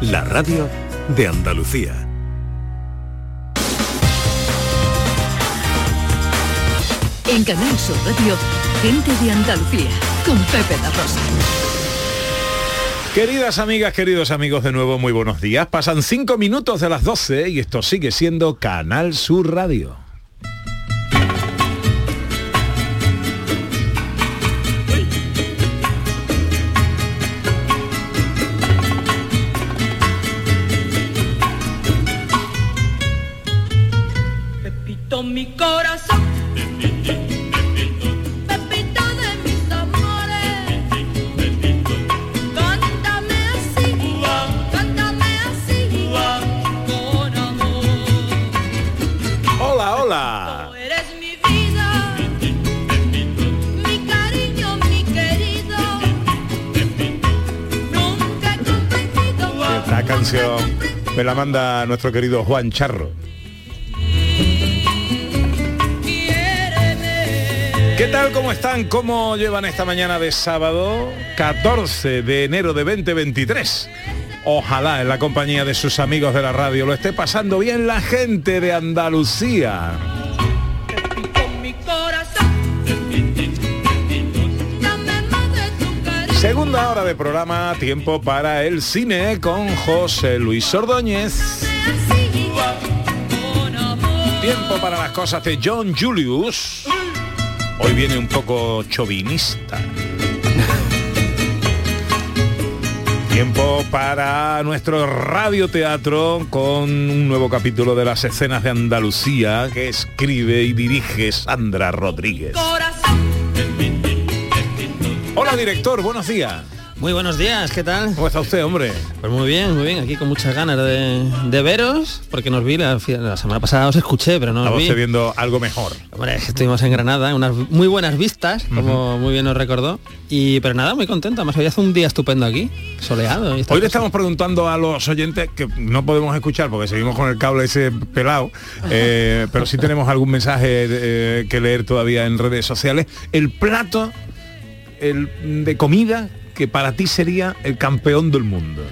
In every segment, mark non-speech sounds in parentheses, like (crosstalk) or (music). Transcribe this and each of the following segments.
la radio de Andalucía. En Canal Sur Radio, gente de Andalucía, con Pepe La Rosa. Queridas amigas, queridos amigos, de nuevo muy buenos días. Pasan cinco minutos de las 12 y esto sigue siendo Canal Sur Radio. La manda nuestro querido Juan Charro. ¿Qué tal? ¿Cómo están? ¿Cómo llevan esta mañana de sábado 14 de enero de 2023? Ojalá en la compañía de sus amigos de la radio lo esté pasando bien la gente de Andalucía. Segunda hora de programa, tiempo para el cine con José Luis Ordóñez. Tiempo para las cosas de John Julius. Hoy viene un poco chauvinista. Tiempo para nuestro radioteatro con un nuevo capítulo de las escenas de Andalucía que escribe y dirige Sandra Rodríguez. Hola director, buenos días. Muy buenos días, ¿qué tal? ¿Cómo está usted, hombre? Pues muy bien, muy bien, aquí con muchas ganas de, de veros, porque nos vi la, la semana pasada, os escuché, pero no os vi. viendo algo mejor. Hombre, estuvimos en Granada, unas muy buenas vistas, como muy bien nos recordó. Y pero nada, muy contenta, más hoy hace un día estupendo aquí, soleado. Hoy le estamos preguntando a los oyentes que no podemos escuchar porque seguimos con el cable ese pelado, eh, pero sí tenemos algún mensaje eh, que leer todavía en redes sociales. El plato el, de comida que para ti sería el campeón del mundo.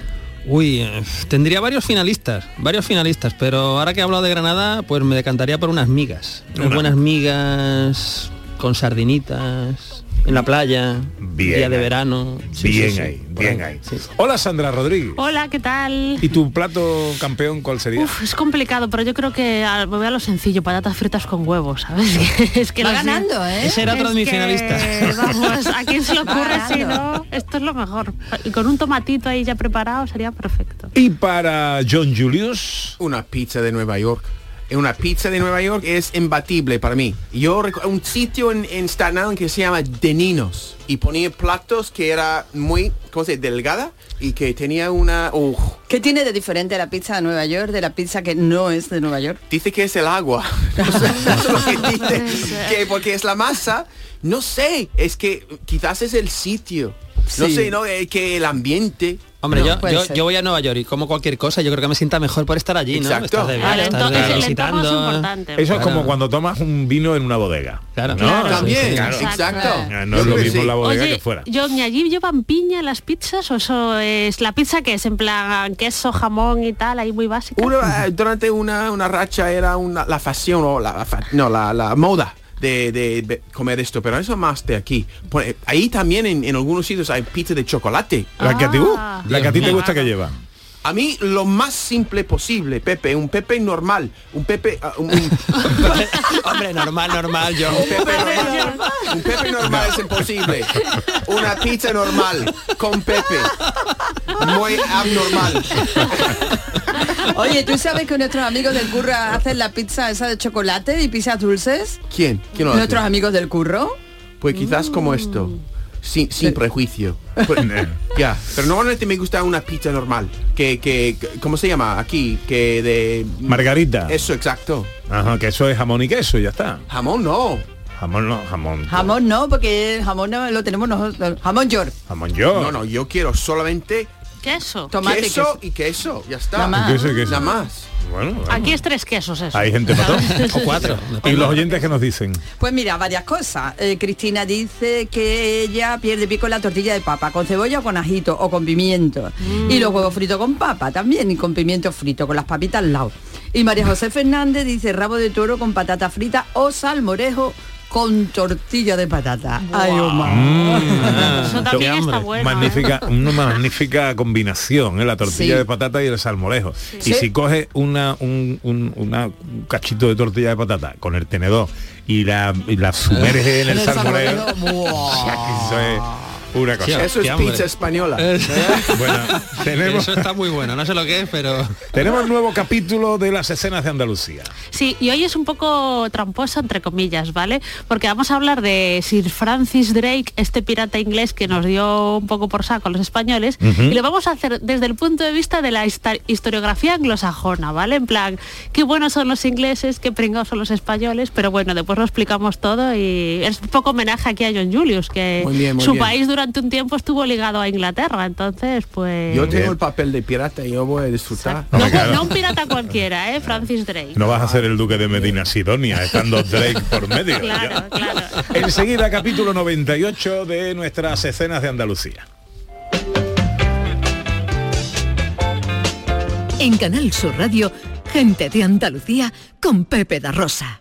Uy, eh, tendría varios finalistas, varios finalistas, pero ahora que he hablado de Granada, pues me decantaría por unas migas. Unas Una- buenas migas con sardinitas, en la playa, Bien día de verano. Sí, bien sí, ahí, bien ahí. Hola Sandra Rodríguez. Hola, ¿qué tal? ¿Y tu plato campeón cuál sería? Uf, es complicado, pero yo creo que ah, me voy a lo sencillo, patatas fritas con huevos, ¿sabes? (laughs) es que Va ganando, ¿eh? Ese era otro de Es mis que, finalistas. (laughs) Vamos, ¿a quién se le ocurre si no? Esto es lo mejor. Y con un tomatito ahí ya preparado sería perfecto. Y para John Julius. Una pizza de Nueva York. Una pizza de Nueva York es imbatible para mí. Yo un sitio en, en Staten Island que se llama Deninos y ponía platos que era muy, ¿cómo se dice? Delgada y que tenía una... uf, ¿Qué tiene de diferente la pizza de Nueva York de la pizza que no es de Nueva York? dice que es el agua. (laughs) No sé, eso es lo que (laughs) dice. que porque es la masa. No sé, es que quizás es el sitio. No sé, ¿no? Eh, que el ambiente. Hombre, No, yo, yo, voy a Nueva York y como cualquier cosa, yo creo que me sienta mejor por estar allí, ¿no? Exacto. De, Claro, de- es importante. Eso es como cuando tomas un vino en una bodega. Claro. ¿no? Claro, También, sí, claro. exacto. No es lo mismo sí. la bodega Oye, que fuera. John, ¿y allí llevan piña las pizzas o eso es la pizza que es en plan queso, jamón y tal, ahí muy básica? Una, eh, durante una, una racha era una, la fashion o la, la no, la, la moda de, de comer esto, pero eso más de aquí. Eh, ahí también en, en algunos sitios hay pizza de chocolate. La que a ti, uh, Ah. la que a ti te gusta que lleva. A mí lo más simple posible, Pepe, un Pepe normal, un Pepe, ah, un, un- (laughs) Hombre, normal, normal, yo. un Pepe normal, un Pepe normal es imposible. Una pizza normal con Pepe, muy abnormal. Oye, ¿tú sabes que nuestros amigos del curro hacen la pizza esa de chocolate y pizzas dulces? ¿Quién? ¿Quién lo hace? ¿Nuestros amigos del curro? Pues quizás como esto. Sin, sin prejuicio. (laughs) Pues, Eh. ya, pero normalmente me gusta una pizza normal. Que, que, ¿cómo se llama? Aquí, que de... Margarita. Eso, exacto. Ajá, que eso es jamón y queso, ya está. Jamón no. Jamón no, jamón. Jamón no, porque el jamón no lo tenemos nosotros. Jamón york. Jamón yo. No, no, yo quiero solamente Queso. Tomate, queso, queso. y queso, ya está. Nada más. Queso y queso. Nada más. Bueno, bueno. Aquí es tres quesos eso. hay gente para. (laughs) O cuatro. Y los oyentes que nos dicen. Pues mira, varias cosas. Eh, Cristina dice que ella pierde pico en la tortilla de papa, con cebolla o con ajito o con pimiento. Y los huevos fritos con papa también y con pimiento frito, con las papitas al lado. Y María José Fernández dice rabo de toro con patata frita o salmorejo con tortilla de patata. Ay, Omar. Eso también está. ¿eh? magnífica, una magnífica combinación, ¿eh? la tortilla Sí. de patata y el salmorejo. Y Sí. si coges una, un, un- una- un cachito de tortilla de patata con el tenedor y la, y la sumerge en el El salmorejo, salmorejo, buah. (laughs) eso es una cosa. Sí, Eso es hambre. pizza española. (laughs) Bueno, tenemos, Eso está muy bueno, no sé lo que es, pero... tenemos nuevo capítulo de las escenas de Andalucía. Sí, y hoy es un poco tramposo, entre comillas, ¿vale? Porque vamos a hablar de Sir Francis Drake, este pirata inglés que nos dio un poco por saco a los españoles, y lo vamos a hacer desde el punto de vista de la historiografía anglosajona, ¿vale? En plan, qué buenos son los ingleses, qué pringados son los españoles, pero bueno, después lo explicamos todo y es un poco homenaje aquí a John Julius, que Muy bien, muy su bien. país durante un tiempo estuvo ligado a Inglaterra, entonces pues... Yo tengo el papel de pirata y yo voy a disfrutar. no, Claro. no un pirata cualquiera, ¿eh? (laughs) Francis Drake. No vas a ser el duque de Medina Sidonia, estando Drake por medio. (laughs) Claro, claro. Enseguida capítulo 98 de nuestras escenas de Andalucía. En Canal Sur Radio, gente de Andalucía con Pepe da Rosa.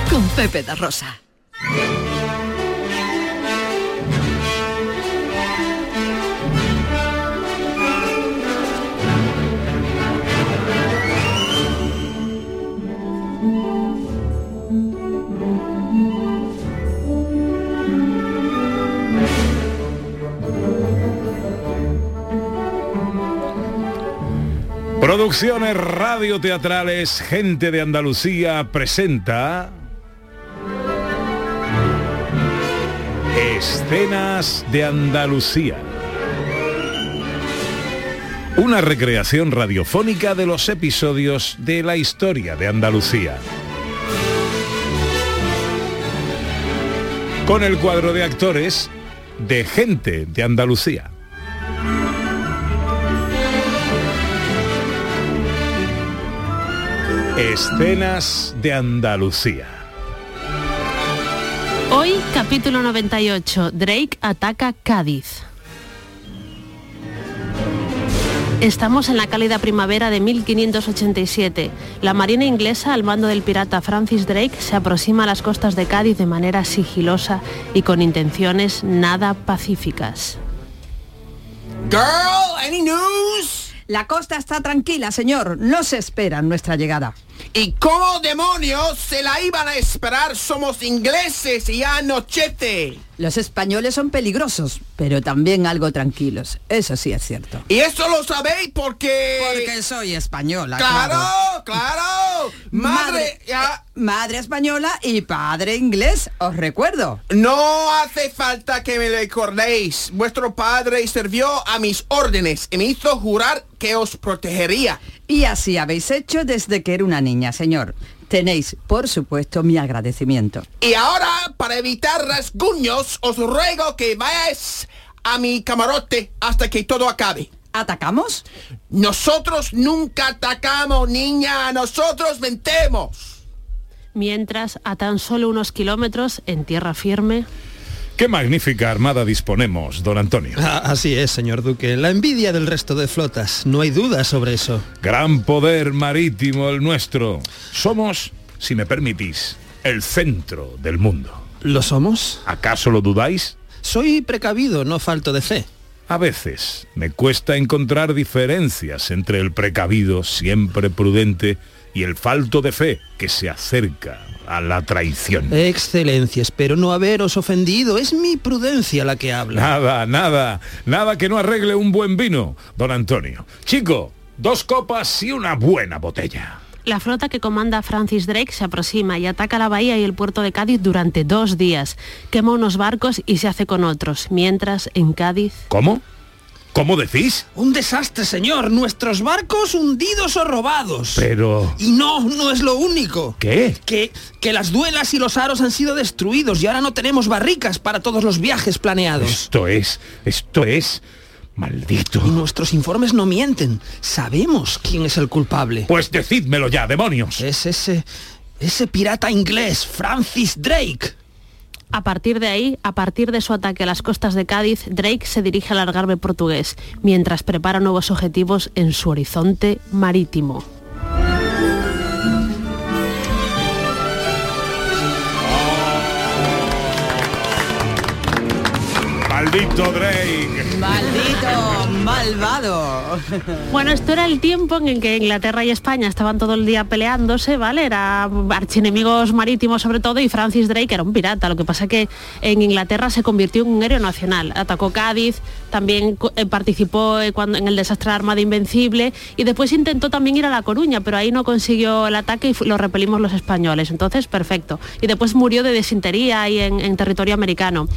con Pepe da Rosa. Producciones radioteatrales Gente de Andalucía presenta Escenas de Andalucía. Una recreación radiofónica de los episodios de la historia de Andalucía. Con el cuadro de actores de Gente de Andalucía. Escenas de Andalucía. Hoy, capítulo 98, Drake ataca Cádiz. Estamos en la cálida primavera de 1587. La marina inglesa, al mando del pirata Francis Drake, se aproxima a las costas de Cádiz de manera sigilosa y con intenciones nada pacíficas. Girl, any news? La costa está tranquila, señor. No se espera nuestra llegada. ¿Y cómo demonios se la iban a esperar? Somos ingleses y ya anochece. Los españoles son peligrosos, pero también algo tranquilos. Eso sí es cierto. Y eso lo sabéis porque... Porque soy española. Claro, claro. (laughs) Madre, ya... eh, madre española y padre inglés, os recuerdo. No hace falta que me recordéis. Vuestro padre sirvió a mis órdenes y me hizo jurar que os protegería. Y así habéis hecho desde que era una niña, señor. Tenéis, por supuesto, mi agradecimiento. Y ahora, para evitar rasguños, os ruego que vayáis a mi camarote hasta que todo acabe. ¿Atacamos? Nosotros nunca atacamos, niña. Nosotros mentemos. Mientras, a tan solo unos kilómetros, en tierra firme, Qué magnífica armada disponemos, don Antonio. Ah, Así es, señor Duque. La envidia del resto de flotas. No hay duda sobre eso. Gran poder marítimo el nuestro. Somos, si me permitís, el centro del mundo. ¿Lo somos? ¿Acaso lo dudáis? Soy precavido, no falto de fe. A veces me cuesta encontrar diferencias entre el precavido, siempre prudente, y el falto de fe que se acerca a la traición. Excelencia, espero no haberos ofendido. Es mi prudencia la que habla. Nada, nada, nada que no arregle un buen vino, don Antonio. Chico, dos copas y una buena botella. La flota que comanda Francis Drake se aproxima y ataca la bahía y el puerto de Cádiz durante dos días. Quema unos barcos y se hace con otros. Mientras, en Cádiz... ¿Cómo? ¿Cómo decís? Un desastre, señor. Nuestros barcos hundidos o robados. Pero... Y no, no es lo único. ¿Qué? Que, que las duelas y los aros han sido destruidos y ahora no tenemos barricas para todos los viajes planeados. Esto es, esto es... Maldito. Y nuestros informes no mienten. Sabemos quién es el culpable. Pues decídmelo ya, demonios. Es ese, ese pirata inglés, Francis Drake. A partir de ahí, a partir de su ataque a las costas de Cádiz, Drake se dirige al algarve portugués, mientras prepara nuevos objetivos en su horizonte marítimo. Maldito Drake. Maldito, malvado. Bueno, esto era el tiempo en el que Inglaterra y España estaban todo el día peleándose, ¿vale? Eran archienemigos marítimos sobre todo y Francis Drake era un pirata. Lo que pasa que en Inglaterra se convirtió en un héroe nacional. Atacó Cádiz, también eh, participó eh, cuando, en el desastre de Armada Invencible y después intentó también ir a La Coruña, pero ahí no consiguió el ataque y lo repelimos los españoles. Entonces, perfecto. Y después murió de desintería ahí en, en territorio americano.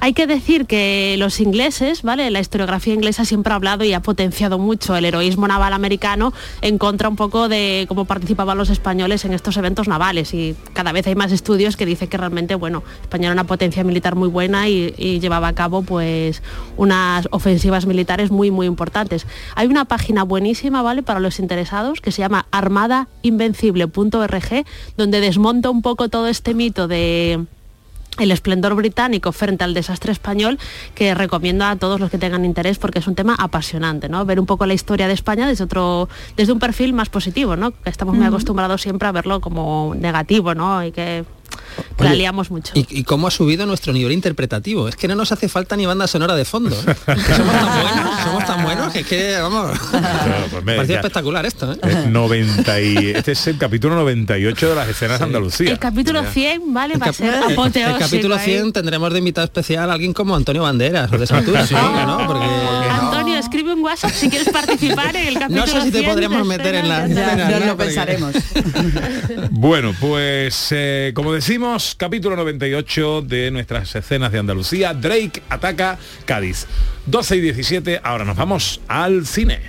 Hay que decir que los ingleses, ¿vale? La historiografía inglesa siempre ha hablado y ha potenciado mucho el heroísmo naval americano en contra un poco de cómo participaban los españoles en estos eventos navales y cada vez hay más estudios que dicen que realmente, bueno, España era una potencia militar muy buena y, llevaba a cabo pues unas ofensivas militares muy muy importantes. Hay una página buenísima, ¿vale? Para los interesados que se llama armadainvencible.org donde desmonta un poco todo este mito de el esplendor británico frente al desastre español que recomiendo a todos los que tengan interés porque es un tema apasionante, ¿no? Ver un poco la historia de España desde otro, desde un perfil más positivo, ¿no? Que estamos muy acostumbrados siempre a verlo como negativo, ¿no? Y que Oye, la liamos mucho. ¿Y, y cómo ha subido nuestro nivel interpretativo? Es que no nos hace falta ni banda sonora de fondo. ¿eh? Que somos tan buenos, somos tan buenos que es que, vamos, (laughs) Claro, pues, parecía ya. espectacular esto. ¿eh? Es 90 y, este es el capítulo 98 de las escenas de Andalucía. El capítulo Ya. 100, ¿vale? Va a ser El- apoteósico. El capítulo ¿eh? 100 tendremos de invitado especial a alguien como Antonio Banderas o de Santurce, (laughs) Sí. ¿no? Porque Antonio, escribe un WhatsApp si quieres participar en el capítulo no sé si te 100 podremos meter en la... Ya, ¿no? lo pensaremos. (laughs) Bueno, pues eh, como decimos, capítulo 98 de nuestras escenas de Andalucía, Drake ataca Cádiz. 12 y 17, ahora nos vamos al cine.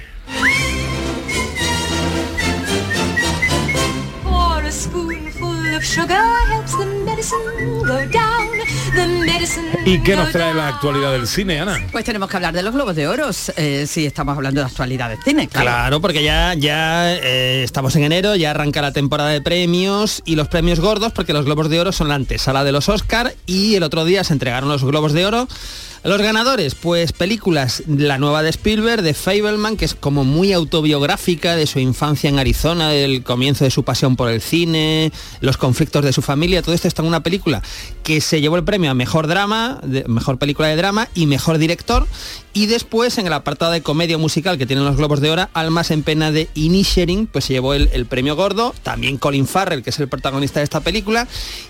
¿Y qué nos trae la actualidad del cine, Ana? Pues tenemos que hablar de los Globos de Oro, eh, si estamos hablando de actualidad del cine, claro. Claro, porque ya, ya eh, estamos en enero, ya arranca la temporada de premios y los premios gordos, porque los Globos de Oro son la antesala de los Oscar y el otro día se entregaron los Globos de Oro. Los ganadores, pues películas, la nueva de Spielberg, de Fableman, que es como muy autobiográfica de su infancia en Arizona, del comienzo de su pasión por el cine, los conflictos de su familia, todo esto está en una película que se llevó el premio a mejor drama, mejor película de drama y mejor director. Y después en el apartado de comedia musical que tienen los Globos de Oro, Almas en pena de Inisherin, pues se llevó el, el premio gordo, también Colin Farrell, que es el protagonista de esta película.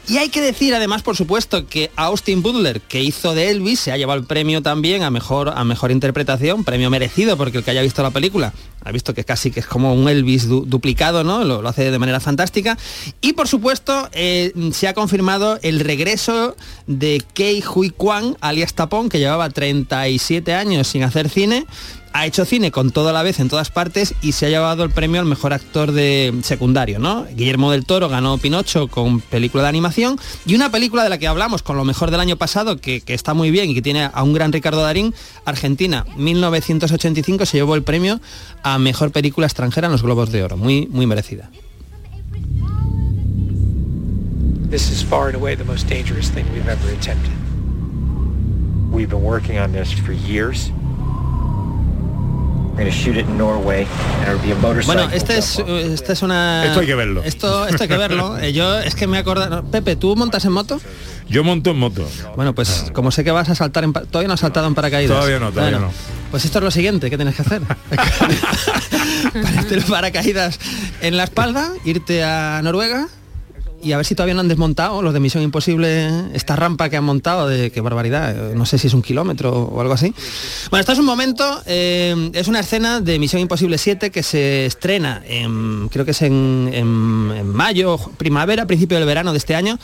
Y hay que decir además, por supuesto, que Austin Butler, que hizo de Elvis, se ha llevado premio también a mejor, a mejor interpretación, premio merecido, porque el que haya visto la película ha visto que casi que es como un Elvis du- duplicado, ¿no? Lo, lo hace de manera fantástica. Y por supuesto, eh, se ha confirmado el regreso de Kei Hui Kwan, alias Tapón, que llevaba 37 años sin hacer cine. Ha hecho cine con toda la vez en todas partes y se ha llevado el premio al mejor actor de secundario, ¿no? Guillermo del Toro ganó Pinocho con película de animación y una película de la que hablamos con lo mejor del año pasado, que, que está muy bien y que tiene a un gran Ricardo Darín, Argentina, 1985 se llevó el premio a mejor película extranjera en los Globos de Oro, muy, muy merecida. This is far and away the most dangerous thing we've ever attempted. We've been working on this for years. Bueno, este es, esta es una... Esto hay que verlo. Esto, esto hay que verlo. (laughs) Eh, yo es que me acuerdo... Pepe, ¿tú montas en moto? Yo monto en moto. Bueno, pues como sé que vas a saltar en... Todavía no has saltado en paracaídas. Todavía no, todavía Bueno, Pues esto es lo siguiente que tienes que hacer. (laughs) (laughs) Ponerte el paracaídas en la espalda, irte a Noruega y a ver si todavía no han desmontado los de Misión Imposible esta rampa que han montado de qué barbaridad, eh, no sé si es un kilómetro o algo así. Bueno, esto es un momento, eh, es una escena de Misión Imposible 7 que se estrena en, creo que es en, mayo, primavera, principio del verano de este año.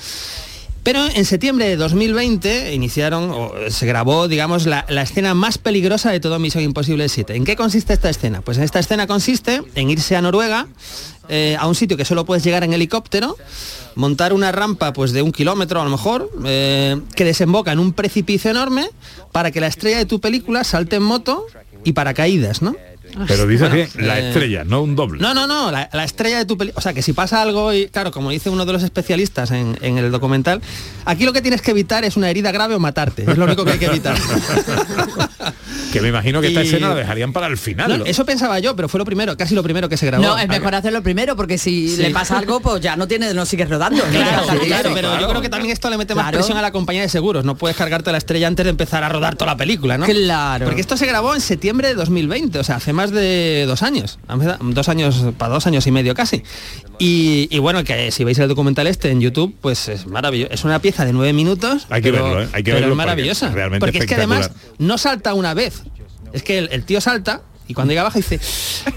Pero en septiembre de 2020 iniciaron, o se grabó, digamos, la, la escena más peligrosa de todo Misión Imposible 7. ¿En qué consiste esta escena? Pues esta escena consiste en irse a Noruega, eh, a un sitio que solo puedes llegar en helicóptero, montar una rampa pues de un kilómetro a lo mejor, eh, que desemboca en un precipicio enorme, para que la estrella de tu película salte en moto y paracaídas, ¿no? Pero dice Bueno, que la eh, estrella, no un doble. No, no, no, la, la estrella de tu película. O sea, que si pasa algo y, claro, como dice uno de los especialistas en, en el documental, aquí lo que tienes que evitar es una herida grave o matarte. Es lo único que hay que evitar. (laughs) Que me imagino que esta Y- escena la dejarían para el final. No, ¿no? eso pensaba yo, pero fue lo primero, casi lo primero que se grabó. No, es mejor hacerlo primero porque si Sí. le pasa algo, pues ya no tiene, no sigues rodando. Claro, Claro, claro, pero yo creo que también esto le mete más Claro. presión a la compañía de seguros. No puedes cargarte la estrella antes de empezar a rodar toda la película, ¿no? Claro. Porque esto se grabó en septiembre de 2020, o sea, hace más de dos años. Dos años, para dos años y medio casi. Y, y bueno, que si veis el documental este en YouTube, pues es maravilloso. Es una pieza de nueve minutos. Hay que pero- verlo, ¿eh? Hay que pero verlo es porque maravillosa. es realmente porque es que además no salta una vez. Es que el, el tío salta y cuando llega abajo dice,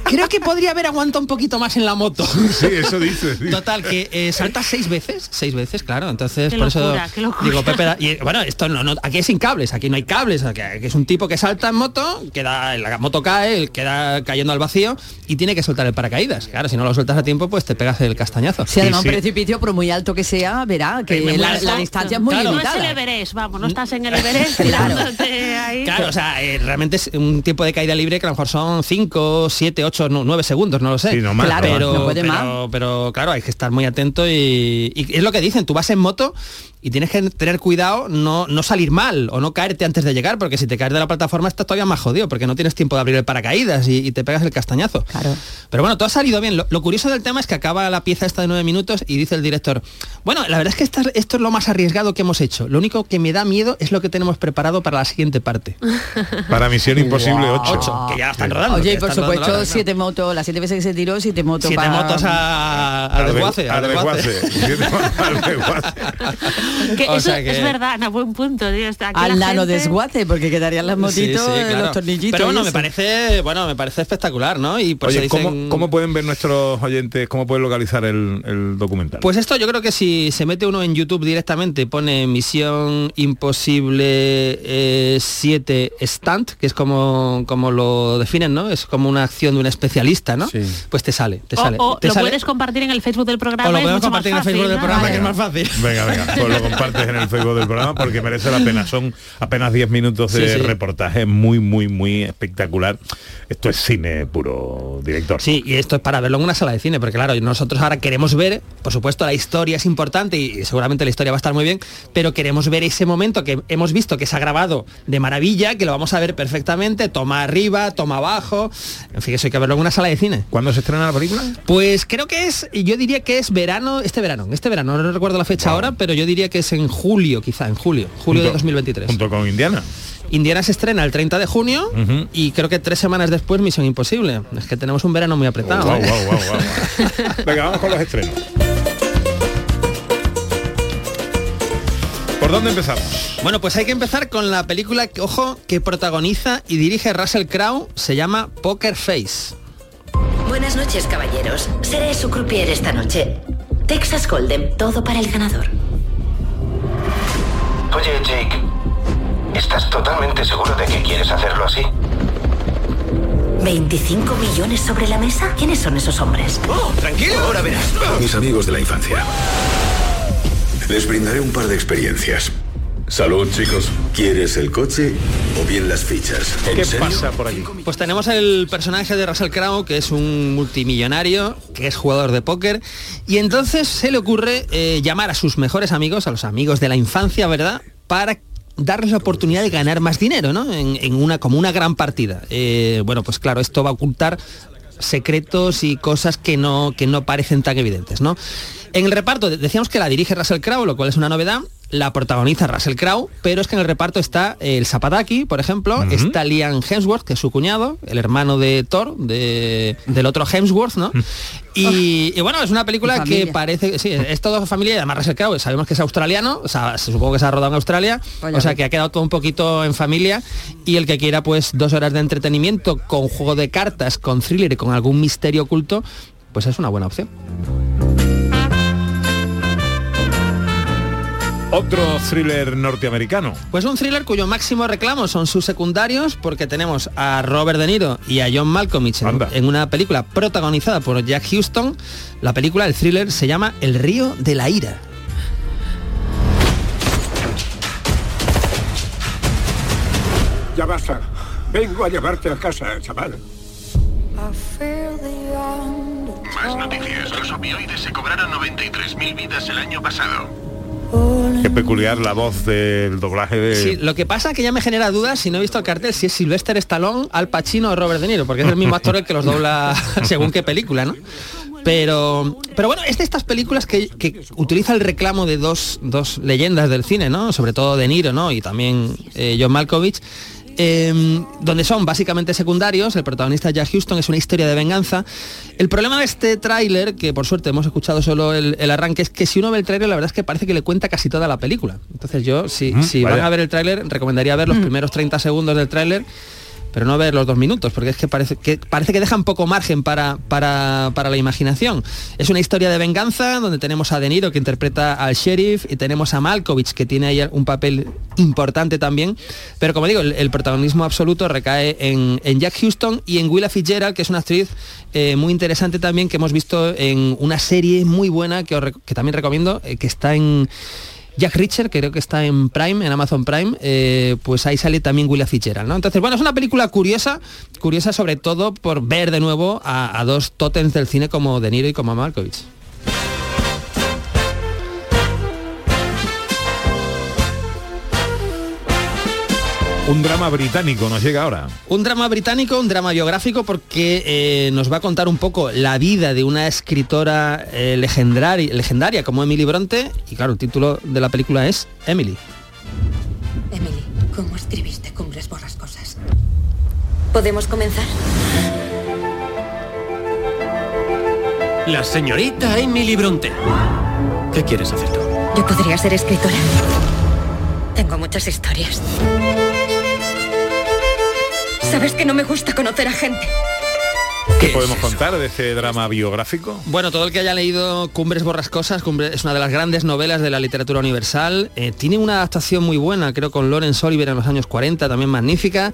creo que podría haber aguantado un poquito más en la moto. (laughs) Sí, eso dice. sí. Total, que eh, salta seis veces, seis veces, claro. Entonces, Qué por locura, eso digo, Pepe, da- y, bueno, esto no, no, aquí es sin cables, aquí no hay cables, aquí, aquí es un tipo que salta en moto, queda, la moto cae, queda cayendo al vacío y tiene que soltar el paracaídas. Claro, si no lo sueltas a tiempo, pues te pegas el castañazo. Si además sí. un precipicio, por muy alto que sea, verá que Eh, la, distancia es muy claro. No es el. Everest, vamos, no estás en el (laughs) Everest Claro. tirándote ahí. Claro, o sea, eh, realmente es un tiempo de caída libre que a lo mejor son 5, 7, 8, 9 segundos, no lo sé. Sí, no más, Claro, pero, no puede más. pero, claro, hay que estar muy atento y, y es lo que dicen, tú vas en moto y tienes que tener cuidado no, no salir mal o no caerte antes de llegar, porque si te caes de la plataforma estás todavía más jodido, porque no tienes tiempo de abrir el paracaídas y, y te pegas el castañazo. Claro. Pero bueno, todo ha salido bien. Lo, lo curioso del tema es que acaba la pieza esta de nueve minutos y dice el director, bueno, la verdad es que esta- esto es lo más arriesgado que hemos hecho. Lo único que me da miedo es lo que tenemos preparado para la siguiente parte. Para Misión Imposible 8. Que ya están rodando. Oye, y por supuesto, siete motos, las siete veces que se tiró, siete motos Siete para... motos a, desguace. al (laughs) Al desguace. Que O eso sea que- es verdad, Ana, buen punto. tío. Aquí la Al nano gente- desguace, porque quedarían las motitos, Sí, sí, eh, claro. los tornillitos. Pero bueno, me parece, bueno, me parece espectacular, ¿no? Y por Oye, eso ¿cómo, dicen- cómo pueden ver nuestros oyentes, cómo pueden localizar el, el documental? Pues esto yo creo que si se mete uno en YouTube directamente, pone Misión Imposible eh, 7 Stunt, que es como, como lo definen, ¿no? Es como una acción de un especialista, ¿no? Sí. Pues te sale, te O, sale. o te lo sale- puedes compartir en el Facebook del programa. o lo es podemos mucho más compartir en el Facebook del programa, que es más fácil. (laughs) Venga, venga, pues lo compartes en el Facebook del programa porque merece la pena. Son apenas 10 minutos de Sí, sí. reportaje muy, muy, muy espectacular. Esto es cine puro, director. Sí, y esto es para verlo en una sala de cine, porque claro, nosotros ahora queremos ver, por supuesto la historia es importante y seguramente la historia va a estar muy bien, pero queremos ver ese momento que hemos visto que se ha grabado de maravilla, que lo vamos a ver perfectamente, toma arriba, toma abajo, en fin, eso hay que verlo en una sala de cine. ¿Cuándo se estrena la película? Pues creo que es, yo diría que es verano, este verano, este verano, no recuerdo la fecha ahora, pero yo diría que es en julio, quizá, en julio, julio de Junto- 2023. Junto con Indiana. Indiana se estrena el 30 de junio y creo que tres semanas después Misión Imposible. Es que tenemos un verano muy apretado. ¿eh? (laughs) Venga, vamos con los estrenos. ¿Por dónde empezamos? Bueno, pues hay que empezar con la película que, ojo, que protagoniza y dirige Russell Crowe, se llama Poker Face. Buenas noches, caballeros. Seré su croupier esta noche. Texas Hold'em, todo para el ganador. Oye, Jake, ¿estás totalmente seguro de que quieres hacerlo así? ¿25 millones sobre la mesa? ¿Quiénes son esos hombres? Tranquilo. Ahora verás. Mis amigos de la infancia. Les brindaré un par de experiencias. Salud, chicos. ¿Quieres el coche o bien las fichas? ¿En ¿Qué serio? pasa por aquí? Pues tenemos el personaje de Russell Crowe, que es un multimillonario, que es jugador de póker, y entonces se le ocurre eh, llamar a sus mejores amigos, a los amigos de la infancia, ¿verdad? Para darles la oportunidad de ganar más dinero, ¿no? En, en una, como una gran partida. Eh, bueno, pues claro, esto va a ocultar secretos y cosas que no, que no parecen tan evidentes, ¿no? En el reparto decíamos que la dirige Russell Crowe, lo cual es una novedad. La protagoniza Russell Crowe, pero es que en el reparto está el Zapataki, por ejemplo, está Liam Hemsworth, que es su cuñado, el hermano de Thor, de- del otro Hemsworth, ¿no? (laughs) Y, y bueno, es una película que parece, sí, es todo familia y además Russell Crowe, sabemos que es australiano, o sea, se- supongo que se ha rodado en Australia, Vaya o sea que ha quedado todo un poquito en familia y el que quiera pues dos horas de entretenimiento con juego de cartas, con thriller y con algún misterio oculto, pues es una buena opción. Otro thriller norteamericano. Pues un thriller cuyo máximo reclamo son sus secundarios, porque tenemos a Robert De Niro y a John Malkovich en, una película protagonizada por Jack Houston. La película, el thriller, se llama El río de la ira. Ya basta. Vengo a llevarte a casa, chaval. Más noticias. Los opioides se cobraron 93.000 vidas el año pasado. Peculiar la voz del doblaje de... Sí, lo que pasa que ya me genera dudas si no he visto el cartel si es Sylvester Stallone, Al Pacino o Robert De Niro, porque es el mismo actor el que los dobla (laughs) según qué película, ¿no? Pero, pero bueno, es de estas películas que, que utiliza el reclamo de dos, dos leyendas del cine, ¿no? Sobre todo De Niro, ¿no? Y también eh, John Malkovich. Eh, donde son básicamente secundarios, el protagonista Jack Houston es una historia de venganza. El problema de este tráiler, que por suerte hemos escuchado solo el, el arranque, es que si uno ve el tráiler la verdad es que parece que le cuenta casi toda la película. Entonces yo, si, Mm, si van a ver el tráiler, recomendaría ver los primeros 30 segundos del tráiler pero no ver los dos minutos, porque es que parece que, parece que dejan poco margen para, para, para la imaginación. Es una historia de venganza donde tenemos a De Niro que interpreta al sheriff y tenemos a Malkovich que tiene ahí un papel importante también, pero como digo, el, protagonismo absoluto recae en, en Jack Houston y en Willa Fitzgerald, que es una actriz eh, muy interesante también que hemos visto en una serie muy buena que también recomiendo, eh, que está en... Jack que creo que está en Prime, en Amazon Prime, eh, pues ahí sale también Willa Fitzgerald, ¿no? Entonces, bueno, es una película curiosa, curiosa sobre todo por ver de nuevo a, dos tótems del cine como De Niro y como Malkovich. Un drama británico nos llega ahora. Un drama británico, un drama biográfico, porque eh, nos va a contar un poco la vida de una escritora eh, legendaria, legendaria como Emily Bronte, y claro, el título de la película es Emily. Emily, ¿cómo escribiste Cumbres Borrascosas? ¿Podemos comenzar? La señorita Emily Bronte. ¿Qué quieres hacer tú? Yo podría ser escritora. Tengo muchas historias. Sabes que no me gusta conocer a gente. ¿Qué podemos contar de este drama biográfico? Bueno, todo el que haya leído Cumbres Borrascosas, Cumbre- es una de las grandes novelas de la literatura universal. Eh, tiene una adaptación muy buena, creo, con Lawrence Oliver en los años 40, también magnífica.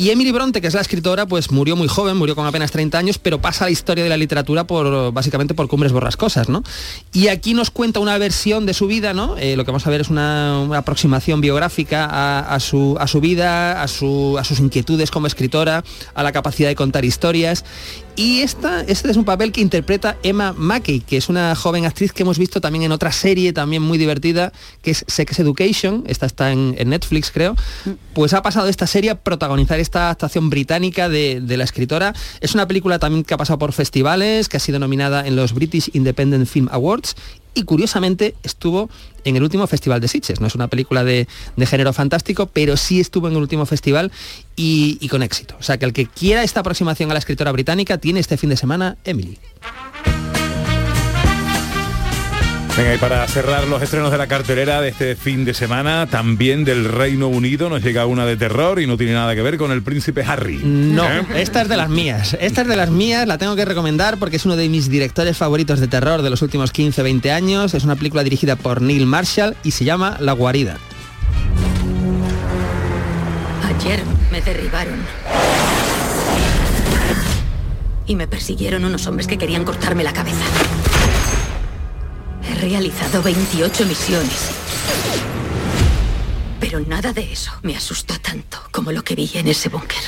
Y Emily Bronte, que es la escritora, pues murió muy joven, murió con apenas 30 años, pero pasa a la historia de la literatura por básicamente por Cumbres Borrascosas, ¿no? Y aquí nos cuenta una versión de su vida, ¿no? Eh, lo que vamos a ver es una, aproximación biográfica a, a su, a su vida, a, su- a sus inquietudes como escritora, a la capacidad de contar historias. Y esta, este es un papel que interpreta Emma Mackey, que es una joven actriz que hemos visto también en otra serie también muy divertida, que es Sex Education, esta está en, en Netflix creo, pues ha pasado esta serie a protagonizar esta actuación británica de, de la escritora. Es una película también que ha pasado por festivales, que ha sido nominada en los British Independent Film Awards y curiosamente estuvo en el último festival de Sitges. No es una película de, de género fantástico, pero sí estuvo en el último festival y, y con éxito. O sea que el que quiera esta aproximación a la escritora británica tiene este fin de semana Emily. Venga, y para cerrar los estrenos de la cartelera de este fin de semana, también del Reino Unido nos llega una de terror y no tiene nada que ver con el príncipe Harry. No, ¿Eh? esta es de las mías. Esta es de las mías, la tengo que recomendar porque es uno de mis directores favoritos de terror de los últimos 15-20 años. Es una película dirigida por Neil Marshall y se llama La guarida. Ayer me derribaron. Y me persiguieron unos hombres que querían cortarme la cabeza. Realizado 28 misiones. Pero nada de eso me asustó tanto como lo que vi en ese búnker.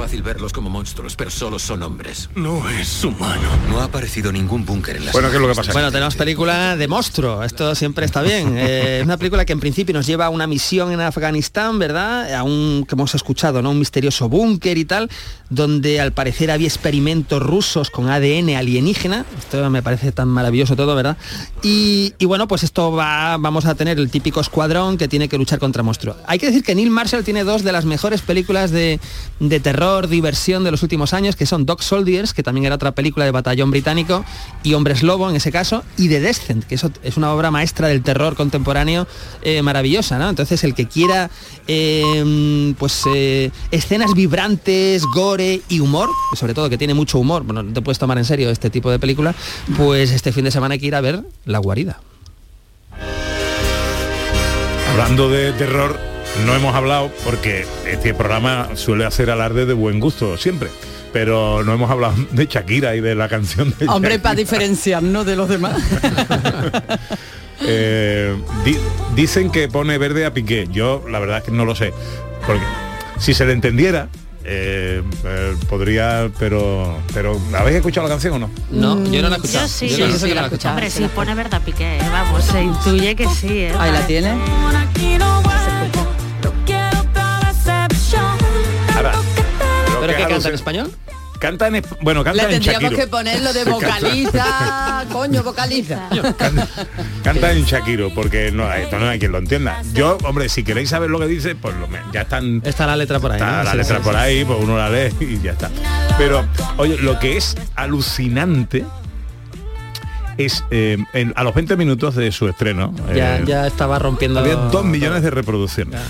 Fácil verlos como monstruos, pero solo son hombres. No es humano. No ha aparecido ningún búnker en la Bueno, ¿qué es lo que pasa? Bueno, tenemos película de monstruo, esto siempre está bien. (laughs) Eh, es una película que en principio nos lleva a una misión en Afganistán, ¿verdad? A un, que hemos escuchado, ¿no? Un misterioso búnker y tal, donde al parecer había experimentos rusos con ADN alienígena. Esto me parece tan maravilloso todo, ¿verdad? Y, y bueno, pues esto va, vamos a tener el típico escuadrón que tiene que luchar contra monstruos. Hay que decir que Neil Marshall tiene dos de las mejores películas de, de terror, diversión de los últimos años, que son Dog Soldiers, que también era otra película de batallón británico, y Hombres Lobo en ese caso, y The Descent, que eso es una obra maestra del terror contemporáneo eh, maravillosa, ¿no? Entonces el que quiera eh, pues eh, escenas vibrantes, gore y humor, sobre todo que tiene mucho humor, bueno, no te puedes tomar en serio este tipo de película, pues este fin de semana hay que ir a ver La Guarida. Hablando de terror, no hemos hablado porque este programa suele hacer alarde de buen gusto siempre. Pero no hemos hablado de Shakira y de la canción de Hombre, Shakira. para diferenciarnos de los demás. (laughs) Eh, di- dicen que pone verde a Piqué. Yo la verdad es que no lo sé. Porque si se le entendiera, eh, eh, podría, pero. Pero ¿habéis escuchado la canción o no? No, yo no la he escuchado. Yo sí, Yo sí, no sé sí, que la la he escuchado. Hombre, sí, pone verdad piqué, vamos, se intuye que sí, ¿eh? Ahí la tiene. Canta en español? Canta en bueno, Le canta en tendríamos Shakiro. que ponerlo de (laughs) vocaliza, coño, vocaliza. (laughs) Canta en Shakiro, porque no, esto no hay quien lo entienda. Yo, hombre, si queréis saber lo que dice, pues lo, ya están. Está la letra por ahí. Está ¿no? la Sí, letra sí, por sí. ahí, pues uno la lee y ya está. Pero, oye, lo que es alucinante es eh, en- a los 20 minutos de su estreno. Ya, eh, ya estaba rompiendo. había dos millones de reproducciones.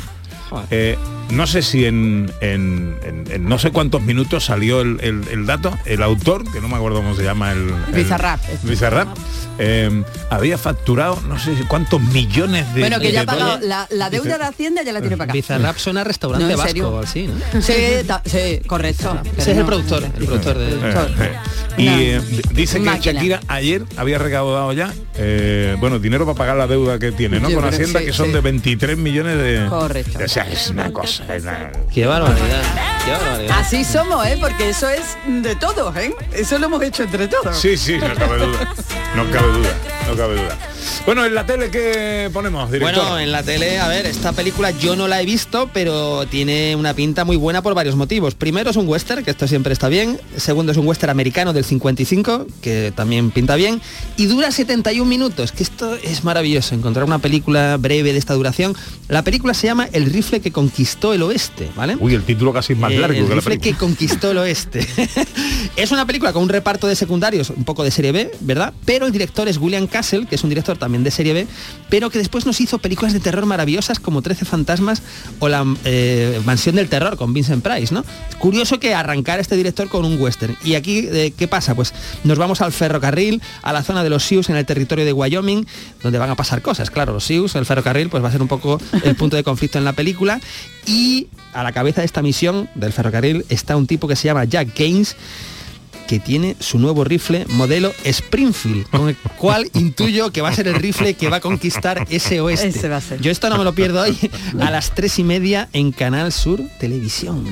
Eh, no sé si en, en- en- en no sé cuántos minutos salió el, el- el dato, el autor, que no me acuerdo cómo se llama el... el- Bizarrap. Bizarrap, eh, había facturado no sé cuántos millones de... Bueno, que ya ha pagado la, la deuda de Hacienda ya la tiene pagada. Bizarrap suena a restaurante No, en vasco así, ¿no? Sí, ta- sí, correcto. Ese es el productor, el productor de... Eh, eh. Y eh, dice que. Shakira ayer había recaudado ya, eh, bueno, dinero para pagar la deuda que tiene, ¿no? Yo Con Hacienda, sí, que son sí. de 23 millones de... Correcto. O sea, es una cosa... qué barbaridad. Así somos, ¿eh? Porque eso es de todos, ¿eh? Eso lo hemos hecho entre todos. Sí, sí, no cabe duda. No cabe duda, no cabe duda. Bueno, en la tele ¿qué ponemos, director? Bueno, en la tele, a ver, esta película yo no la he visto, pero tiene una pinta muy buena por varios motivos. Primero es un western, que esto siempre está bien. Segundo es un western americano del 55, que también pinta bien. Y dura 71 minutos, que esto es maravilloso, encontrar una película breve de esta duración. La película se llama El rifle que conquistó el oeste, ¿vale? Uy, el título casi es más Eh, largo el que rifle conquistó el oeste. (laughs) es una película con un reparto de secundarios, un poco de serie B, ¿verdad? Pero el director es William Castle, que es un director también de serie B, pero que después nos hizo películas de terror maravillosas como 13 fantasmas o la eh, Mansión del Terror con Vincent Price, ¿no? Curioso que arrancar este director con un western. Y aquí, eh, ¿qué pasa? Pues nos vamos al ferrocarril, a la zona de los Sioux en el territorio de Wyoming, donde van a pasar cosas. Claro, los Sioux, el ferrocarril, pues va a ser un poco el punto de conflicto en la película. Y a la cabeza de esta misión del ferrocarril está un tipo que se llama Jack Gaines, que tiene su nuevo rifle modelo Springfield, con el cual intuyo que va a ser el rifle que va a conquistar ese oeste. Ese va a ser. Yo esto no me lo pierdo hoy a las tres y media en Canal Sur Televisión.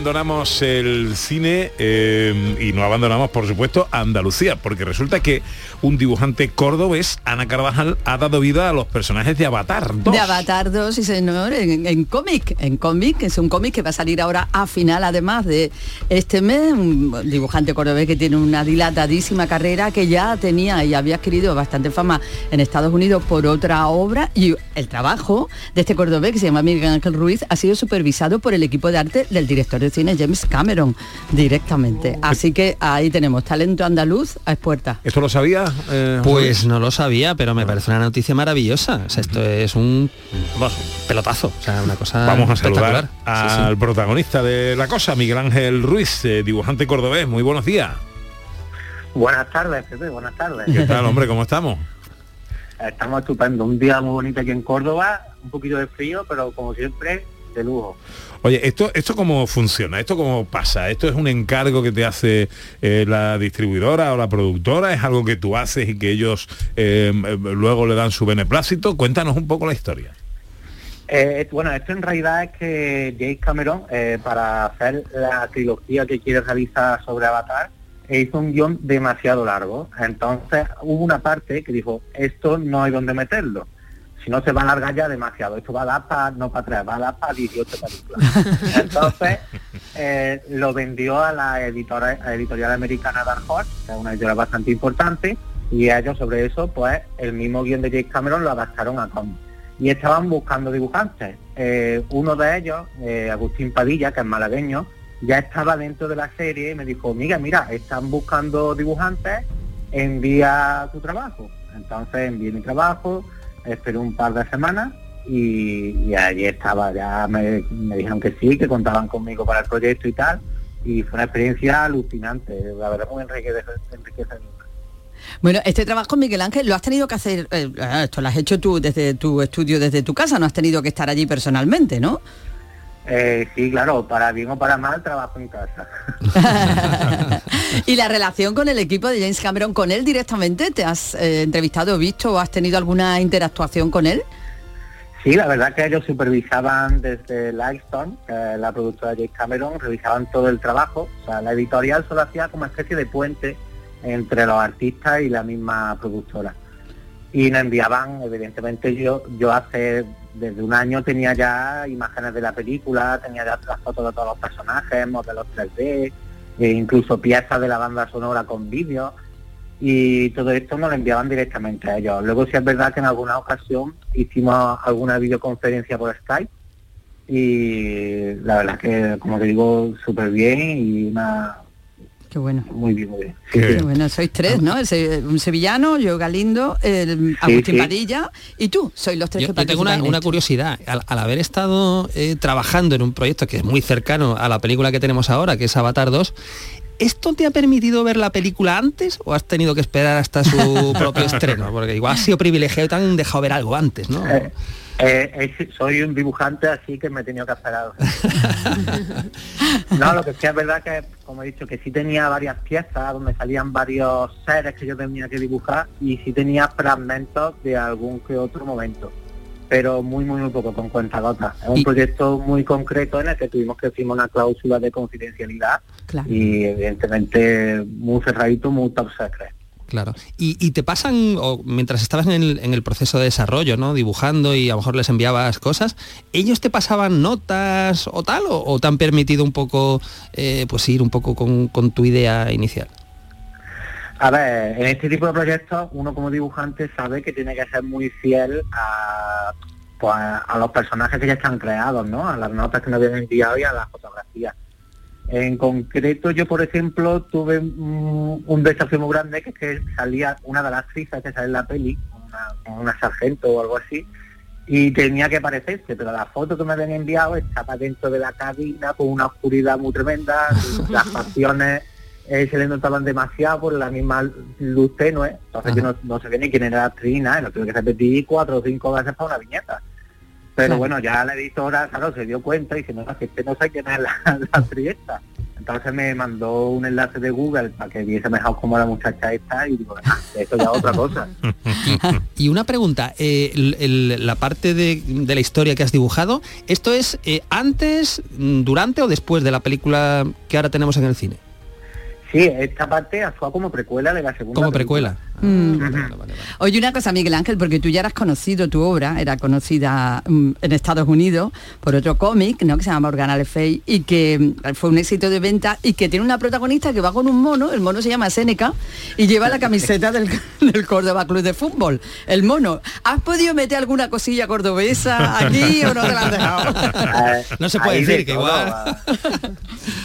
Abandonamos el cine eh, y no abandonamos, por supuesto, Andalucía, porque resulta que un dibujante cordobés, Ana Carvajal, ha dado vida a los personajes de Avatar 2. De Avatar 2, sí señor, en, cómic, en cómic, es un cómic que va a salir ahora a final además de este mes, un dibujante cordobés que tiene una dilatadísima carrera que ya tenía y había adquirido bastante fama en Estados Unidos por otra obra y el trabajo de este cordobés que se llama Miguel Ángel Ruiz ha sido supervisado por el equipo de arte del director de cine James Cameron directamente. Así que ahí tenemos talento andaluz a expuertas. ¿Esto lo sabía? eh, Pues no lo sabía, pero me parece una noticia maravillosa. O sea, esto es un vamos, pelotazo, o sea, una cosa Vamos a saludar. Sí, al sí. protagonista de la cosa, Miguel Ángel Ruiz, eh, dibujante cordobés. Muy buenos días. Buenas tardes, Pepe, buenas tardes. ¿Qué tal, hombre? ¿Cómo estamos? Estamos estupendo, un día muy bonito aquí en Córdoba, un poquito de frío, pero como siempre, de lujo. Oye, ¿esto, ¿esto cómo funciona? ¿Esto cómo pasa? ¿Esto es un encargo que te hace eh, la distribuidora o la productora? ¿Es algo que tú haces y que ellos eh, luego le dan su beneplácito? Cuéntanos un poco la historia. Eh, bueno, esto en realidad es que James Cameron, para hacer la trilogía que quiere realizar sobre Avatar, hizo un guion demasiado largo. Entonces hubo una parte que dijo, esto no hay donde meterlo. Si no se va a alargar ya demasiado. Esto va a dar para, no para atrás, va a dar para 18 películas. (laughs) Entonces eh, lo vendió a la editora, a la editorial americana Dark Horse, que es una editorial bastante importante, y ellos sobre eso, pues el mismo guion de James Cameron lo adaptaron a cómic y estaban buscando dibujantes. Eh, uno de ellos, eh, Agustín Padilla, que es malagueño, ya estaba dentro de la serie y me dijo, mira, mira, están buscando dibujantes, envía tu trabajo. Entonces envié mi trabajo, esperé un par de semanas y, allí estaba, ya me, dijeron que sí, que contaban conmigo para el proyecto y tal, y fue una experiencia alucinante, la verdad muy enriquecedora. Bueno, este trabajo, Miguel Ángel, lo has tenido que hacer, eh, esto lo has hecho tú desde tu estudio, desde tu casa, no has tenido que estar allí personalmente, ¿no? Eh, sí, claro, para bien o para mal trabajo en casa. (laughs) y la relación con el equipo de James Cameron, ¿con él directamente? ¿Te has eh, entrevistado, visto o has tenido alguna interactuación con él? Sí, la verdad que ellos supervisaban desde Lightstone, la productora de James Cameron, revisaban todo el trabajo. O sea, la editorial solo hacía como especie de puente entre los artistas y la misma productora. Y nos enviaban, evidentemente yo, yo hace, desde un año tenía ya imágenes de la película, tenía ya las fotos de todos los personajes, modelos 3D, e incluso piezas de la banda sonora con vídeos, y todo esto nos lo enviaban directamente a ellos. Luego sí es verdad que en alguna ocasión hicimos alguna videoconferencia por Skype, y la verdad es que, como te digo, súper bien y una, Qué bueno. Muy bien, muy bien. Qué bueno, sois tres, ¿no? Un sevillano, yo Galindo, el Agustín sí. Padilla y tú, sois los tres Yo, que yo tengo una, curiosidad. Al, al haber estado eh, trabajando en un proyecto que es muy cercano a la película que tenemos ahora, que es Avatar 2, ¿esto te ha permitido ver la película antes o has tenido que esperar hasta su (laughs) propio estreno? Porque igual has sido privilegiado y te han dejado ver algo antes, ¿no? Eh, eh, eh, soy un dibujante, así que me he tenido que esperar. no, lo que sí es verdad que, como he dicho, que sí tenía varias piezas donde salían varios seres que yo tenía que dibujar y sí tenía fragmentos de algún que otro momento. Pero muy, muy, muy poco, con cuentagotas. Es un proyecto muy concreto en el que tuvimos que firmar una cláusula de confidencialidad Claro. y evidentemente muy cerradito, muy top secret. Claro. Y, y te pasan, o mientras estabas en el, en el proceso de desarrollo, ¿no? Dibujando y a lo mejor les enviabas cosas, ¿ellos te pasaban notas o tal? ¿O, o te han permitido un poco, eh, pues ir un poco con, con tu idea inicial? A ver, en este tipo de proyectos uno como dibujante sabe que tiene que ser muy fiel a, pues, a los personajes que ya están creados, ¿no? A las notas que nos habían enviado y a las fotografías. En concreto, yo por ejemplo tuve un desafío muy grande que es que salía una de las actrices que sale en la peli, una, una sargento o algo así, y tenía que parecerse, pero la foto que me habían enviado estaba dentro de la cabina con una oscuridad muy tremenda, (laughs) las facciones eh, se le notaban demasiado por la misma luz tenue, entonces yo no, no sabía ni quién era la actriz, y lo tuve que repetir cuatro o cinco veces para una viñeta. Pero Claro. bueno, ya la editora, claro, se dio cuenta y dice, no, que este no sé quién es la, (laughs) la actriz esta. Entonces me mandó un enlace de Google para que viese mejor cómo la muchacha esta y digo, "Ah, esto ya es otra cosa. (laughs) Y una pregunta, eh, el- el- la parte de, de la historia que has dibujado, ¿esto es eh, antes, durante o después de la película que ahora tenemos en el cine? Sí, esta parte actúa como precuela de la segunda. Como película. precuela. Mm. Oye, una cosa, Miguel Ángel, porque tú ya eras conocido, tu obra era conocida mm, en Estados Unidos por otro cómic, ¿no? Que se llama Organa Le Fay y que mm, fue un éxito de venta y que tiene una protagonista que va con un mono, el mono se llama Seneca y lleva la camiseta del, (laughs) del Córdoba Club de Fútbol. El mono. ¿Has podido meter alguna cosilla cordobesa aquí o no te la has dejado? (laughs) No se puede hay de decir que todo, igual. va.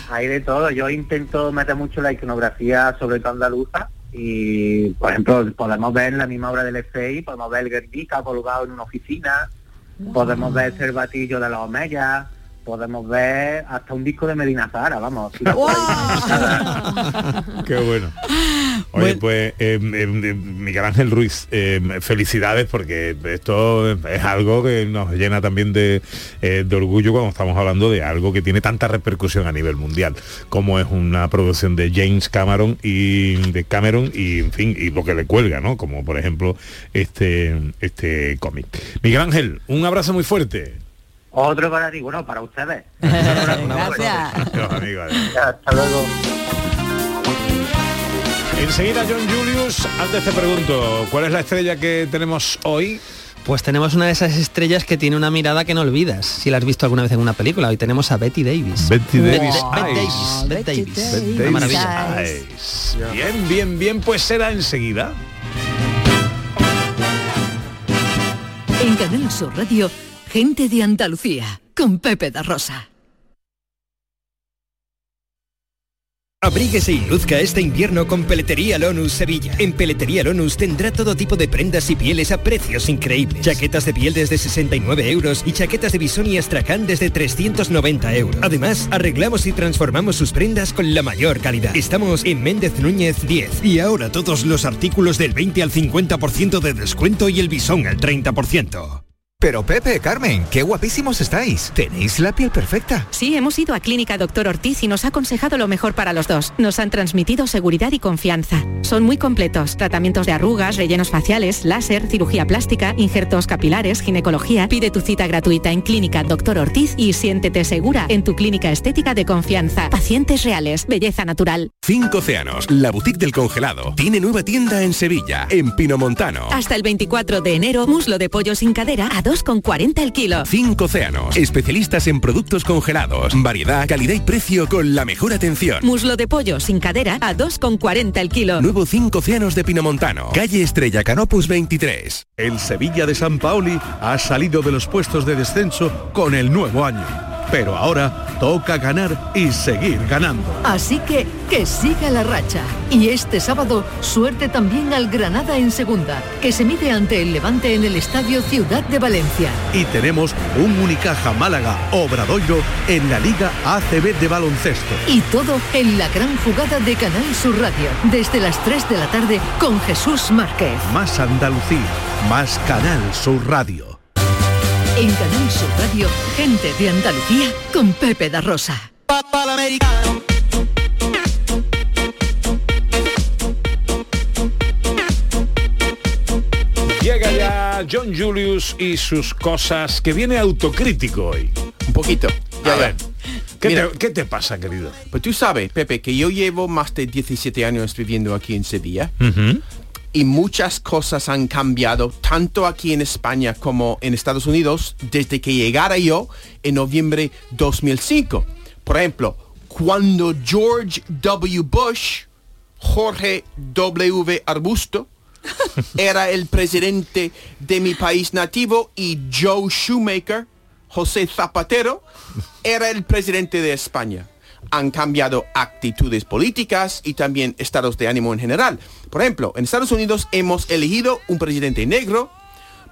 Hay de todo. Yo intento meter mucho la iconografía, sobre todo andaluza, y por ejemplo podemos ver la misma obra del FI, podemos ver el Guernica colgado en una oficina, podemos ver el batillo de los Omeyas, podemos ver hasta un disco de Medina Zahara, vamos. (laughs) Qué bueno. Oye, pues eh, eh, Miguel Ángel Ruiz, eh, felicidades porque esto es algo que nos llena también de, eh, de orgullo cuando estamos hablando de algo que tiene tanta repercusión a nivel mundial, como es una producción de James Cameron y de Cameron y en fin, y lo que le cuelga, ¿no? Como por ejemplo este, este cómic. Miguel Ángel, un abrazo muy fuerte. Otro para ti, bueno, para ustedes. (laughs) Gracias. Hasta luego. Enseguida John Julius, antes te pregunto, ¿cuál es la estrella que tenemos hoy? Pues tenemos una de esas estrellas que tiene una mirada que no olvidas, si la has visto alguna vez en una película. Hoy tenemos a Betty Davis. Betty Davis. Bette Eyes. Davis. Bette Davis. Bette Una Davis maravilla. Eyes. Bien, bien, bien, pues será enseguida. En Canal Sur Radio, gente de Andalucía, con Pepe da Rosa. Abríguese y luzca este invierno con Peletería Lonus Sevilla. En Peletería Lonus tendrá todo tipo de prendas y pieles a precios increíbles. Chaquetas de piel desde 69 euros y chaquetas de bisón y astracán desde 390 euros. Además, arreglamos y transformamos sus prendas con la mayor calidad. Estamos en Méndez Núñez 10. Y ahora todos los artículos del 20 al 50% de descuento y el bisón al 30%. Pero Pepe, Carmen, qué guapísimos estáis. Tenéis la piel perfecta. Sí, hemos ido a Clínica Doctor Ortiz y nos ha aconsejado lo mejor para los dos. Nos han transmitido seguridad y confianza. Son muy completos. Tratamientos de arrugas, rellenos faciales, láser, cirugía plástica, injertos capilares, ginecología. Pide tu cita gratuita en Clínica Doctor Ortiz y siéntete segura en tu clínica estética de confianza. Pacientes reales, belleza natural. Cinco Océanos, la boutique del congelado, tiene nueva tienda en Sevilla, en Pinomontano. Hasta el 24 de enero, muslo de pollo sin cadera a 2,40 el kilo. Cinco Océanos, especialistas en productos congelados, variedad, calidad y precio con la mejor atención. Muslo de pollo sin cadera a 2,40 el kilo. Nuevo Cinco Océanos de Pinomontano, calle Estrella Canopus 23. El Sevilla de San Paoli ha salido de los puestos de descenso con el nuevo año. Pero ahora toca ganar y seguir ganando. Así que que siga la racha. Y este sábado, suerte también al Granada en segunda, que se mide ante el Levante en el Estadio Ciudad de Valencia. Y tenemos un Unicaja Málaga Obradoiro en la Liga ACB de baloncesto. Y todo en la gran jugada de Canal Sur Radio, desde las 3 de la tarde con Jesús Márquez. Más Andalucía, más Canal Sur Radio. En Canal Sur Radio, gente de Andalucía con Pepe da Rosa. Llega ya John Julius y sus cosas, que viene autocrítico hoy. Un poquito. Ya, A ya. ver, ¿qué, Mira. te, qué te pasa, querido? Pues tú sabes, Pepe, que yo llevo más de 17 años viviendo aquí en Sevilla y muchas cosas han cambiado tanto aquí en España como en Estados Unidos desde que llegara yo en noviembre 2005. Por ejemplo, cuando George W. Bush, Jorge W. Arbusto, (laughs) era el presidente de mi país nativo y Joe Shoemaker, José Zapatero, era el presidente de España. Han cambiado actitudes políticas y también estados de ánimo en general. Por ejemplo, en Estados Unidos hemos elegido un presidente negro,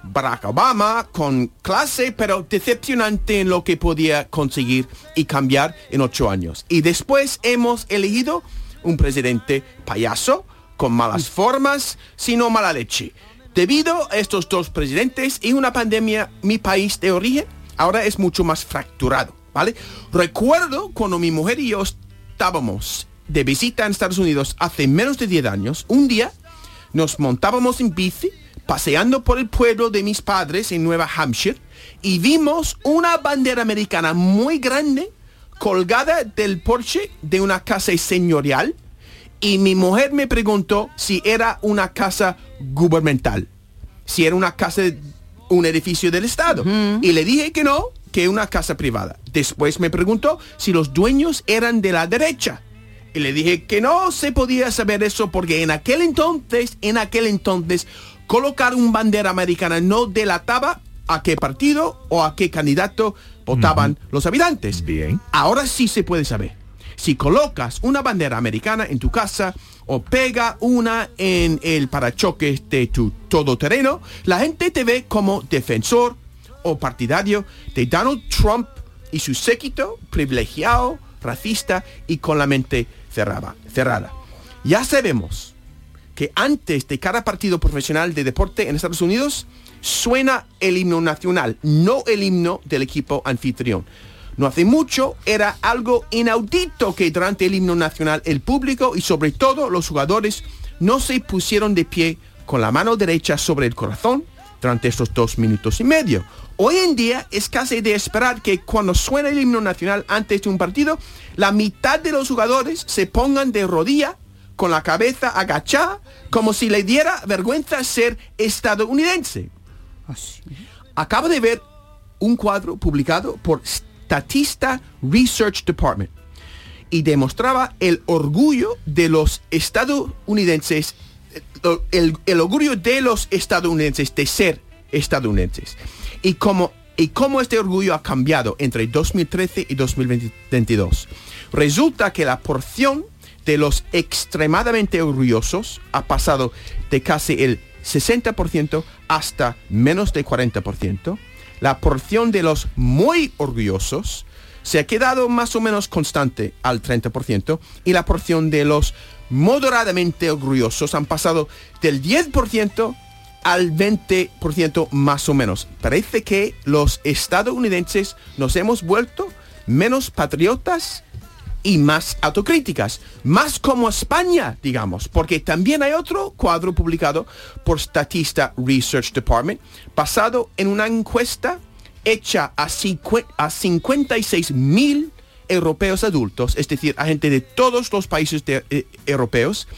Barack Obama, con clase, pero decepcionante en lo que podía conseguir y cambiar en ocho años. Y después hemos elegido un presidente payaso, con malas formas, sino mala leche. Debido a estos dos presidentes y una pandemia, mi país de origen ahora es mucho más fracturado, ¿vale? Recuerdo cuando mi mujer y yo estábamos de visita en Estados Unidos hace menos de 10 años, un día nos montábamos en bici paseando por el pueblo de mis padres en Nueva Hampshire y vimos una bandera americana muy grande colgada del porche de una casa señorial y mi mujer me preguntó si era una casa gubernamental, si era una casa, un edificio del Estado. Y le dije que no, que una casa privada. Después me preguntó si los dueños eran de la derecha. Y le dije que no se podía saber eso porque en aquel entonces, en aquel entonces, colocar un bandera americana no delataba a qué partido o a qué candidato votaban los habitantes. Bien. Ahora sí se puede saber. Si colocas una bandera americana en tu casa o pega una en el parachoques de tu todoterreno, la gente te ve como defensor o partidario de Donald Trump y su séquito privilegiado, racista y con la mente cerrada. cerrada. Ya sabemos que antes de cada partido profesional de deporte en Estados Unidos suena el himno nacional, no el himno del equipo anfitrión. No hace mucho era algo inaudito que durante el himno nacional el público y sobre todo los jugadores no se pusieron de pie con la mano derecha sobre el corazón durante estos dos minutos y medio. Hoy en día es casi de esperar que cuando suena el himno nacional antes de un partido, la mitad de los jugadores se pongan de rodilla con la cabeza agachada como si le diera vergüenza ser estadounidense. Acabo de ver un cuadro publicado por Statista Research Department y demostraba el orgullo de los estadounidenses, el, orgullo de los estadounidenses de ser estadounidenses y cómo, y cómo este orgullo ha cambiado entre 2013 y 2022. Resulta que la porción de los extremadamente orgullosos ha pasado de casi el 60% hasta menos de 40%. La porción de los muy orgullosos se ha quedado más o menos constante al 30% y la porción de los moderadamente orgullosos han pasado del 10% al 20% más o menos. Parece que los estadounidenses nos hemos vuelto menos patriotas y más autocríticas, más como España, digamos, porque también hay otro cuadro publicado por Statista Research Department, basado en una encuesta hecha a, 56 mil europeos adultos, es decir, a gente de todos los países eh, europeos.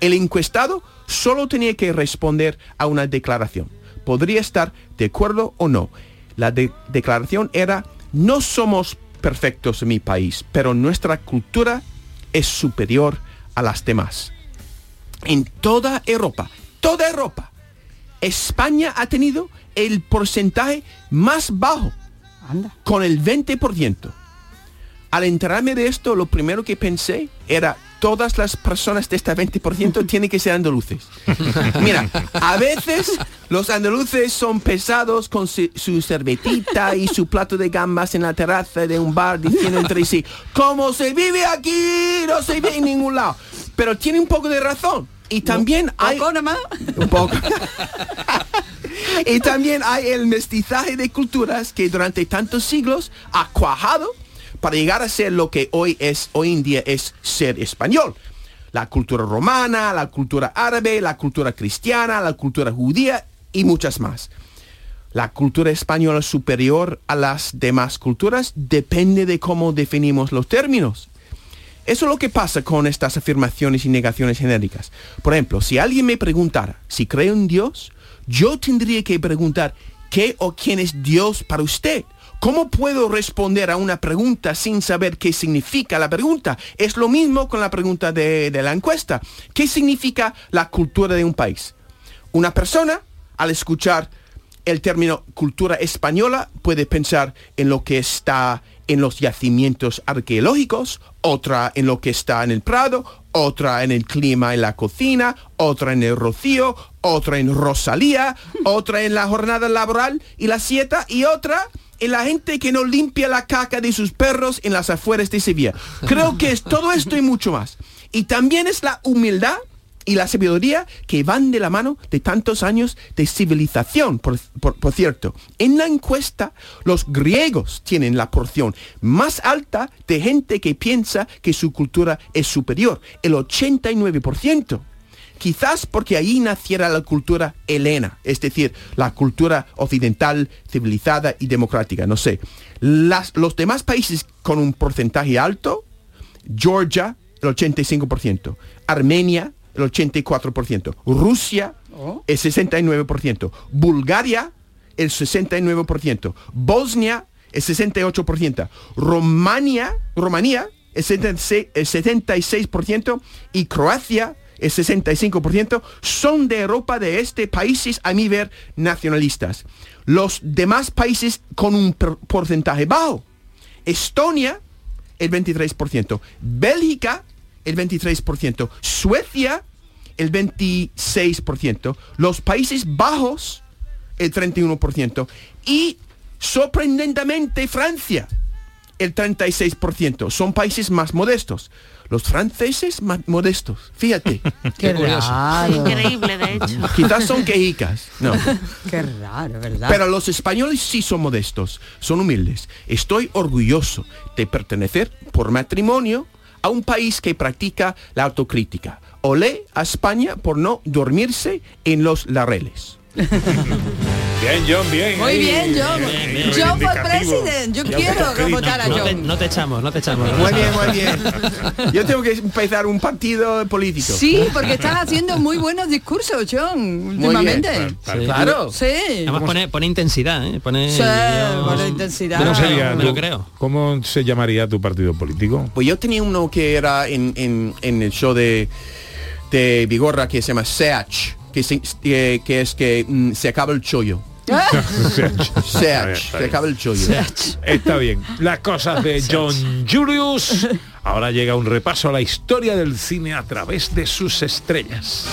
El encuestado solo tenía que responder a una declaración. Podría estar de acuerdo o no. La declaración era, no somos perfectos en mi país, pero nuestra cultura es superior a las demás. En toda Europa, toda Europa, España ha tenido el porcentaje más bajo, con el 20%. Al enterarme de esto, lo primero que pensé era, todas las personas de este 20% (laughs) tienen que ser andaluces. Mira, a veces los andaluces son pesados con su, su, cervetita y su plato de gambas en la terraza de un bar diciendo entre sí, como se vive aquí, no se vive en ningún lado. Pero tiene un poco de razón. Y también hay... Un poco. (laughs) y también hay el mestizaje de culturas que durante tantos siglos ha cuajado para llegar a ser lo que hoy es, hoy en día es ser español. La cultura romana, la cultura árabe, la cultura cristiana, la cultura judía y muchas más. La cultura española superior a las demás culturas depende de cómo definimos los términos. Eso es lo que pasa con estas afirmaciones y negaciones genéricas. Por ejemplo, si alguien me preguntara si creo en Dios, yo tendría que preguntar qué o quién es Dios para usted. ¿Cómo puedo responder a una pregunta sin saber qué significa la pregunta? Es lo mismo con la pregunta de, la encuesta. ¿Qué significa la cultura de un país? Una persona, al escuchar el término cultura española, puede pensar en lo que está en los yacimientos arqueológicos, otra en lo que está en el Prado, otra en el clima en la cocina, otra en el rocío, otra en Rosalía, (laughs) otra en la jornada laboral y la sieta y otra en la gente que no limpia la caca de sus perros en las afueras de Sevilla. Creo que es todo esto y mucho más. Y también es la humildad y la sabiduría que van de la mano de tantos años de civilización, por, por, cierto. En la encuesta, los griegos tienen la porción más alta de gente que piensa que su cultura es superior, el 89% quizás porque ahí naciera la cultura helena, es decir, la cultura occidental, civilizada y democrática, no sé. Las, los demás países con un porcentaje alto, Georgia, el 85%, Armenia, el 84%, Rusia, oh. el 69%, Bulgaria, el 69%, Bosnia, el 68%, Romania, Rumanía, el 76% y Croacia, el 65%, son de Europa de este, países a mi ver nacionalistas. Los demás países con un porcentaje bajo. Estonia, el 23%. Bélgica, el 23%. Suecia, el 26%. Los Países Bajos, el 31%. Y sorprendentemente Francia, el 36%. Son países más modestos. Los franceses más modestos. Fíjate. (laughs) Qué raro. Increíble, de hecho. (laughs) Quizás son quejicas. No. (laughs) Qué raro, ¿verdad? Pero los españoles sí son modestos, son humildes. Estoy orgulloso de pertenecer por matrimonio a un país que practica la autocrítica. Olé a España por no dormirse en los lareles. (laughs) Bien, John, bien. Muy bien, John. Bien, John for reivindicativo. president. Yo quiero votar a No te, John. no te echamos, no te echamos. Muy bien, muy bien. (laughs) Yo tengo que empezar un partido político. Sí, porque estás haciendo muy buenos discursos, John, últimamente. Sí. Claro. Sí. Además pone, pone intensidad, ¿eh? Pone, Sí, pone intensidad. ¿Cómo Me lo- sería me lo creo. ¿Cómo se llamaría tu partido político? Pues yo tenía uno que era en, en- en el show de, de Vigorra que se llama Seach, que, se- que, que es que mm, se acaba el chollo. Seach, se acaba el chollo. Está bien. Las cosas de John Julius. Ahora llega un repaso a la historia del cine a través de sus estrellas.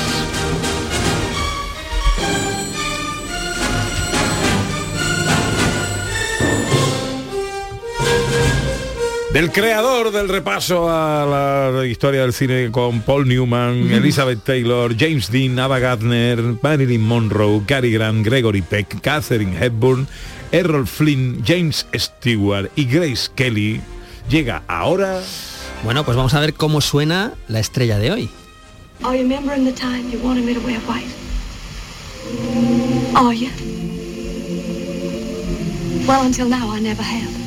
Del creador del repaso a la historia del cine con Paul Newman, Elizabeth Taylor, James Dean, Ava Gardner, Marilyn Monroe, Cary Grant, Gregory Peck, Catherine Hepburn, Errol Flynn, James Stewart y Grace Kelly, llega ahora... Bueno, pues vamos a ver cómo suena la estrella de hoy. Are you remembering the time you wanted me to wear white? Are you? Well, until now, I never have.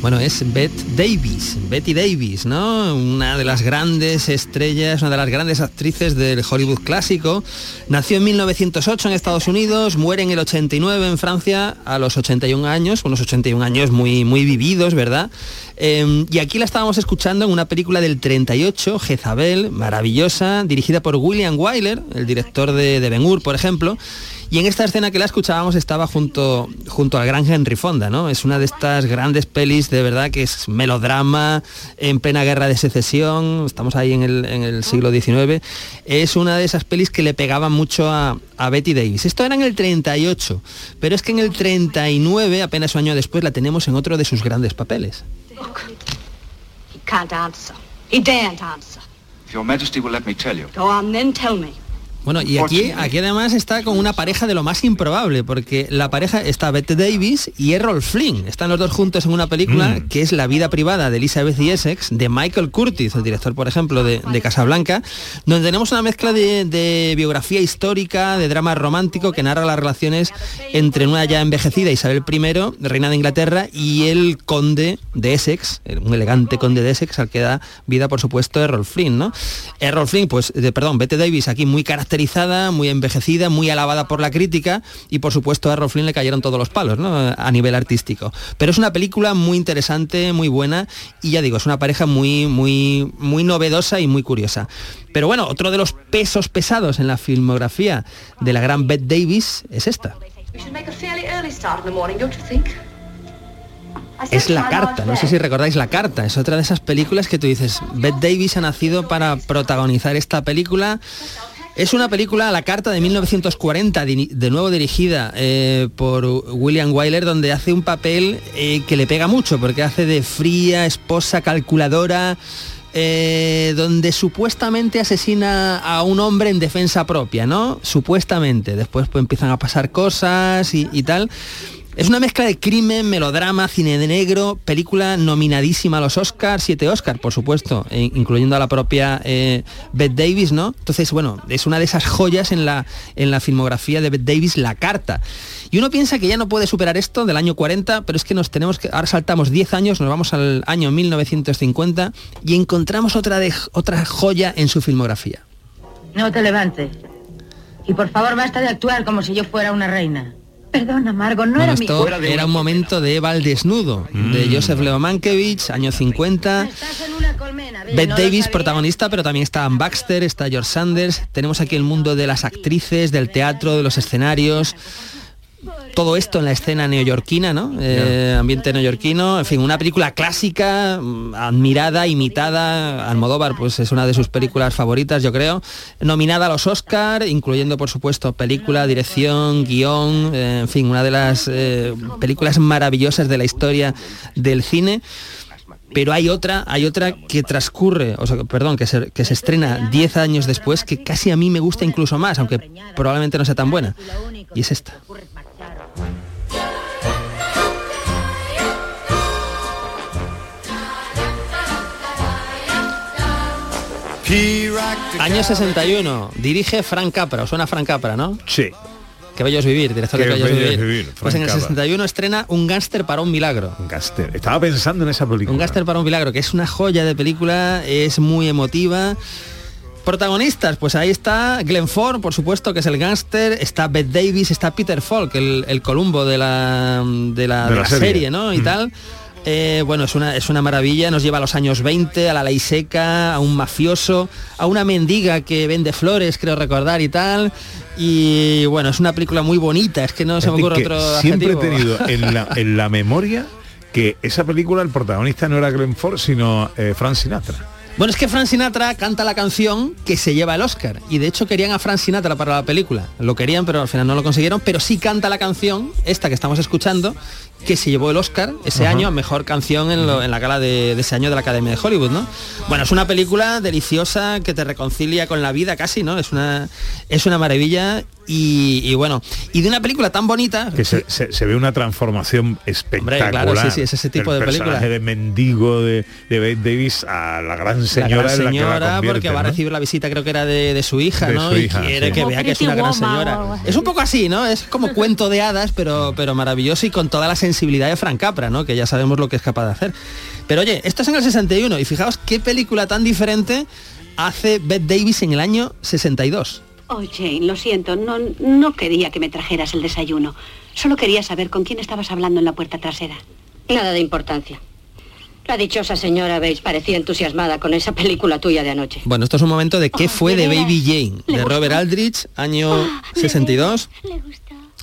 Bueno, es Bette Davis, Betty Davis, ¿no? Una de las grandes estrellas, una de las grandes actrices del Hollywood clásico. Nació en 1908 en Estados Unidos, muere en el 89 en Francia a los 81 años, unos 81 años muy, muy vividos, ¿verdad? Eh, y aquí la estábamos escuchando en una película del 38, Jezabel, maravillosa, dirigida por William Wyler, el director de, Ben Hur, por ejemplo. Y en esta escena que la escuchábamos estaba junto, junto al gran Henry Fonda, ¿no? Es una de estas grandes pelis de verdad que es melodrama en plena guerra de secesión, estamos ahí en el, siglo XIX. Es una de esas pelis que le pegaban mucho a, a Betty Davis. Esto era en el 38, pero es que en el 39, apenas un año después, la tenemos en otro de sus grandes papeles. He can't answer. He daren't answer. If your majesty will let me tell you. Go on, then tell me. Bueno, y aquí, aquí además está con una pareja de lo más improbable, porque la pareja está Bette Davis y Errol Flynn. Están los dos juntos en una película Mm. que es La vida privada de Elizabeth y Essex, de Michael Curtis, el director, por ejemplo, de, de Casablanca, donde tenemos una mezcla de, de biografía histórica, de drama romántico, que narra las relaciones entre una ya envejecida Isabel I, reina de Inglaterra, y el conde de Essex, un elegante conde de Essex, al que da vida, por supuesto, Errol Flynn, ¿no? Errol Flynn, pues, de, perdón, Bette Davis aquí muy muy envejecida, muy alabada por la crítica y por supuesto a Errol Flynn le cayeron todos los palos, ¿no? A nivel artístico. Pero es una película muy interesante, muy buena y ya digo, es una pareja muy, muy, muy novedosa y muy curiosa. Pero bueno, otro de los pesos pesados en la filmografía de la gran Bette Davis es esta. Es La Carta, no sé si recordáis La Carta, es otra de esas películas que tú dices, Bette Davis ha nacido para protagonizar esta película. Es una película, La Carta de 1940, di- de nuevo dirigida eh, por William Wyler, donde hace un papel eh, que le pega mucho, porque hace de fría, esposa, calculadora, eh, donde supuestamente asesina a un hombre en defensa propia, ¿no? Supuestamente. Después pues, empiezan a pasar cosas y tal. Es una mezcla de crimen, melodrama, cine de negro, película nominadísima a los Oscars, siete Oscars, por supuesto, eh, incluyendo a la propia eh, Bette Davis, ¿no? Entonces, bueno, es una de esas joyas en la, en la filmografía de Bette Davis, La Carta. Y uno piensa que ya no puede superar esto del año 40, pero es que nos tenemos que, ahora saltamos 10 años, nos vamos al año 1950 y encontramos otra, de, otra joya en su filmografía. No te levantes. Y por favor basta de actuar como si yo fuera una reina. Perdona, Margot, no Bueno, era mi... esto era un momento de Eva al desnudo, de Joseph Leo Mankiewicz, años 50. Bette Davis, protagonista, pero también está Ann Baxter, está George Sanders. Tenemos aquí el mundo de las actrices, del teatro, de los escenarios. Todo esto en la escena neoyorquina, ¿no? Eh, ambiente neoyorquino, en fin, una película clásica, mm, admirada, imitada. Almodóvar, pues es una de sus películas favoritas, yo creo. Nominada a los Oscar, incluyendo, por supuesto, película, dirección, guion, eh, en fin, una de las eh, películas maravillosas de la historia del cine pero hay otra, hay otra que transcurre, o sea, perdón, que se, que se estrena 10 años después, que casi a mí me gusta incluso más, aunque probablemente no sea tan buena. Y es esta. Año 61, dirige Frank Capra, ¿os suena Frank Capra, no? Sí. Qué bello es vivir, director de bello es es vivir. vivir, pues en el Frank Capra. 61 estrena Un gángster para un milagro. Un gángster. Estaba pensando en esa película. Un gángster para un milagro, que es una joya de película, es muy emotiva. Protagonistas, pues ahí está Glenn Ford, por supuesto, que es el gángster, está Bette Davis, está Peter Falk, el, el Columbo de la, de la, De de la la serie. serie, ¿no? Y Mm. tal. Eh, bueno, es una, es una maravilla, nos lleva a los años 20, a la ley seca, a un mafioso, a una mendiga que vende flores, creo recordar y tal. Y bueno, es una película muy bonita, es que no se me ocurre otro Siempre he tenido (laughs) en la, en la memoria que esa película el protagonista no era Glenn Ford, sino eh, Frank Sinatra. Bueno, es que Frank Sinatra canta la canción que se lleva el Oscar. Y de hecho querían a Frank Sinatra para la película. Lo querían, pero al final no lo consiguieron. Pero sí canta la canción, esta que estamos escuchando, que se llevó el Oscar ese año a mejor canción en, lo- en la gala de, de ese año de la Academia de Hollywood, ¿no? Bueno, es una película deliciosa que te reconcilia con la vida casi, ¿no? Es una, es una maravilla. Y, y bueno, y de una película tan bonita. Que se, se- se ve una transformación espectacular. claro, sí, sí, es ese tipo El de película. de mendigo de, de Bette Davis a la gran señora la gran en la que señora la porque va a recibir la visita creo que era de, de su hija De no su y hija, quiere sí. que Como vea que es una gran señora es un poco así no es como (laughs) cuento de hadas pero pero maravilloso y con toda la sensibilidad de Frank Capra no que ya sabemos lo que es capaz de hacer pero oye esto es en el 61 y fijaos qué película tan diferente hace Bette Davis en el año 62 Oh, Jane, lo siento, no, no quería que me trajeras el desayuno. Solo quería saber con quién estabas hablando en la puerta trasera. Nada de importancia. La dichosa señora Bates parecía entusiasmada con esa película tuya de anoche. bueno esto es un momento de qué fue de. Baby Jane ¿Le de gustó? Robert Aldrich año 62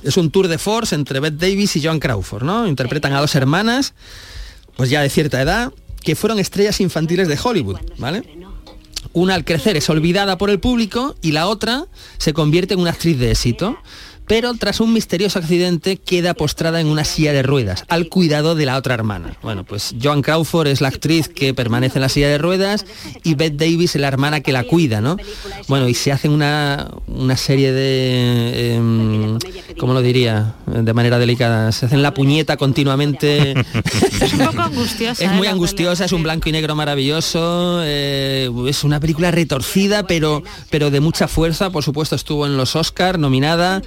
Es un tour de force entre Bette Davis y Joan Crawford, ¿no? Interpretan a dos hermanas, pues ya de cierta edad, que fueron estrellas infantiles de Hollywood, ¿vale? Una al crecer es olvidada por el público y la otra se convierte en una actriz de éxito. Pero tras un misterioso accidente queda postrada en una silla de ruedas, al cuidado de la otra hermana. Bueno, pues Joan Crawford es la actriz que permanece en la silla de ruedas y Bette Davis es la hermana que la cuida, ¿no? Bueno, y se hacen una, una serie de, em, ¿cómo lo diría? De manera delicada. Se hacen la puñeta continuamente. (laughs) Es un poco angustiosa. Es ¿eh? muy la angustiosa, es un blanco y negro maravilloso, eh, es una película retorcida, pero, pero de mucha fuerza. Por supuesto, estuvo en los Oscar nominada,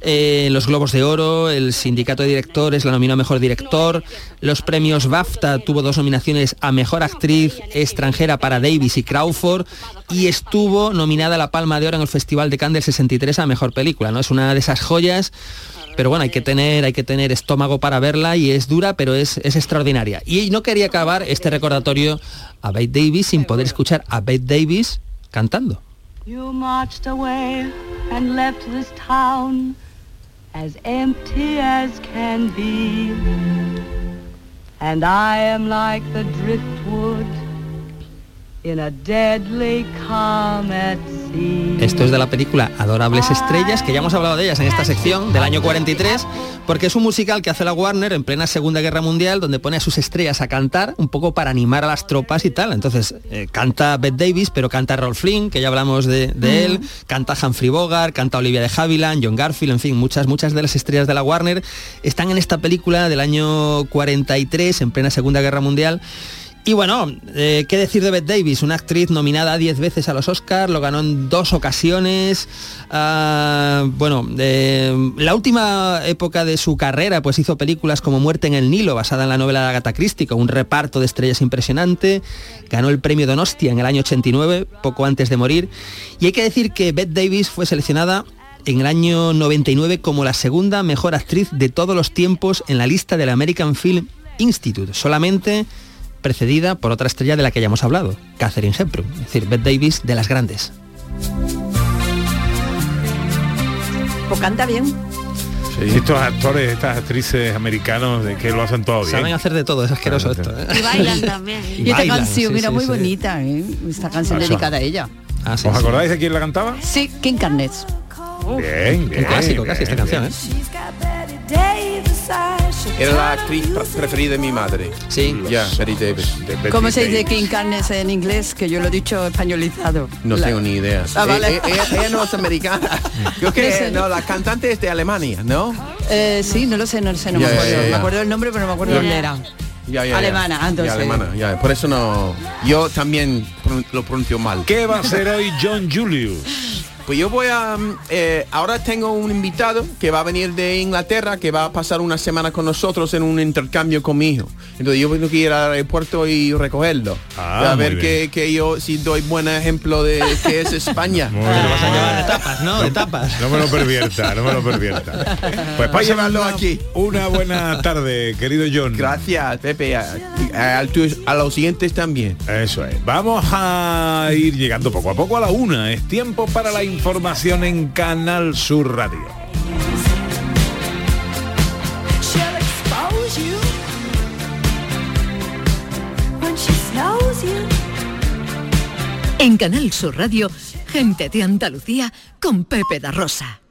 eh, los Globos de Oro, el Sindicato de Directores la nominó a Mejor Director, los premios BAFTA tuvo dos nominaciones a Mejor Actriz Extranjera para Davis y Crawford y estuvo nominada a la Palma de Oro en el Festival de Cannes del 63 a Mejor Película. ¿no? Es una de esas joyas pero bueno, hay que tener, hay que tener estómago para verla y es dura, pero es, es extraordinaria. Y no quería acabar este recordatorio a Bette Davis sin poder escuchar a Bette Davis cantando. You marched away and left this town as empty as can be. And I am like the driftwood Esto es de la película Adorables Estrellas, que ya hemos hablado de ellas en esta sección del año 43, porque es un musical que hace la Warner en plena Segunda Guerra Mundial, donde pone a sus estrellas a cantar un poco para animar a las tropas y tal. Entonces, eh, canta Bette Davis, pero canta Rolf Flynn, que ya hablamos de, de él, canta Humphrey Bogart, canta Olivia de Havilland, John Garfield, en fin, muchas, muchas de las estrellas de la Warner están en esta película del año 43, en plena Segunda Guerra Mundial. Y bueno, eh, ¿qué decir de Bette Davis? Una actriz nominada 10 veces a los Oscars, lo ganó en dos ocasiones. Ah, bueno, eh, la última época de su carrera pues hizo películas como Muerte en el Nilo, basada en la novela de Agatha Christie, con un reparto de estrellas impresionante. Ganó el premio Donostia en el año 89, poco antes de morir. Y hay que decir que Bette Davis fue seleccionada en el año 99 como la segunda mejor actriz de todos los tiempos en la lista del American Film Institute, solamente precedida por otra estrella de la que ya hemos hablado, Catherine Hepburn, es decir, Bette Davis de las grandes. ¿O canta bien? Sí, Estos actores, estas actrices americanos de que lo hacen todo bien. Saben hacer de todo, es asqueroso esto. ¿eh? Y bailan también. Y, esta bailan, canción sí, era sí, muy sí. bonita, ¿eh? Esta canción Eso. dedicada a ella. Ah, sí, ¿Os sí. acordáis de quién la cantaba? Sí, King Carnets. Bien, bien. Un clásico bien, casi esta bien. canción, ¿eh? Era la actriz pre- preferida de mi madre. Sí. Ya, Betty Davis. ¿Cómo se dice. King Carnets en inglés? Que yo lo he dicho españolizado. No La- tengo ni idea. Ah, vale. Eh, eh, ella, ella no es americana. (laughs) Creo No que no, la cantante es de Alemania, ¿no? Eh, sí, no lo sé, no lo sé, no me acuerdo. Me acuerdo el nombre, pero no me acuerdo dónde era. Ya, ya, Alemana, ya. entonces. Ya, alemana, ya. Por eso no. Yo también lo pronuncio mal. ¿Qué va a hacer hoy John Julius? Pues yo voy a... mm, eh, ahora tengo un invitado que va a venir de Inglaterra, que va a pasar una semana con nosotros en un intercambio con mi hijo. Entonces yo tengo que ir al aeropuerto y recogerlo. Ah, a ver que, que yo si doy buen ejemplo de que es España. (laughs) Muy Te lo vas a bien. llevar de tapas, ¿no? De tapas. No me lo pervierta, no me lo pervierta. Pues para llevarlo una, aquí. Una buena tarde, querido John. Gracias, Pepe. A, a- a tus- a los siguientes también. Eso es. Vamos a ir llegando poco a poco a la una. Es tiempo para la información en Canal Sur Radio. En Canal Sur Radio, gente de Andalucía con Pepe da Rosa.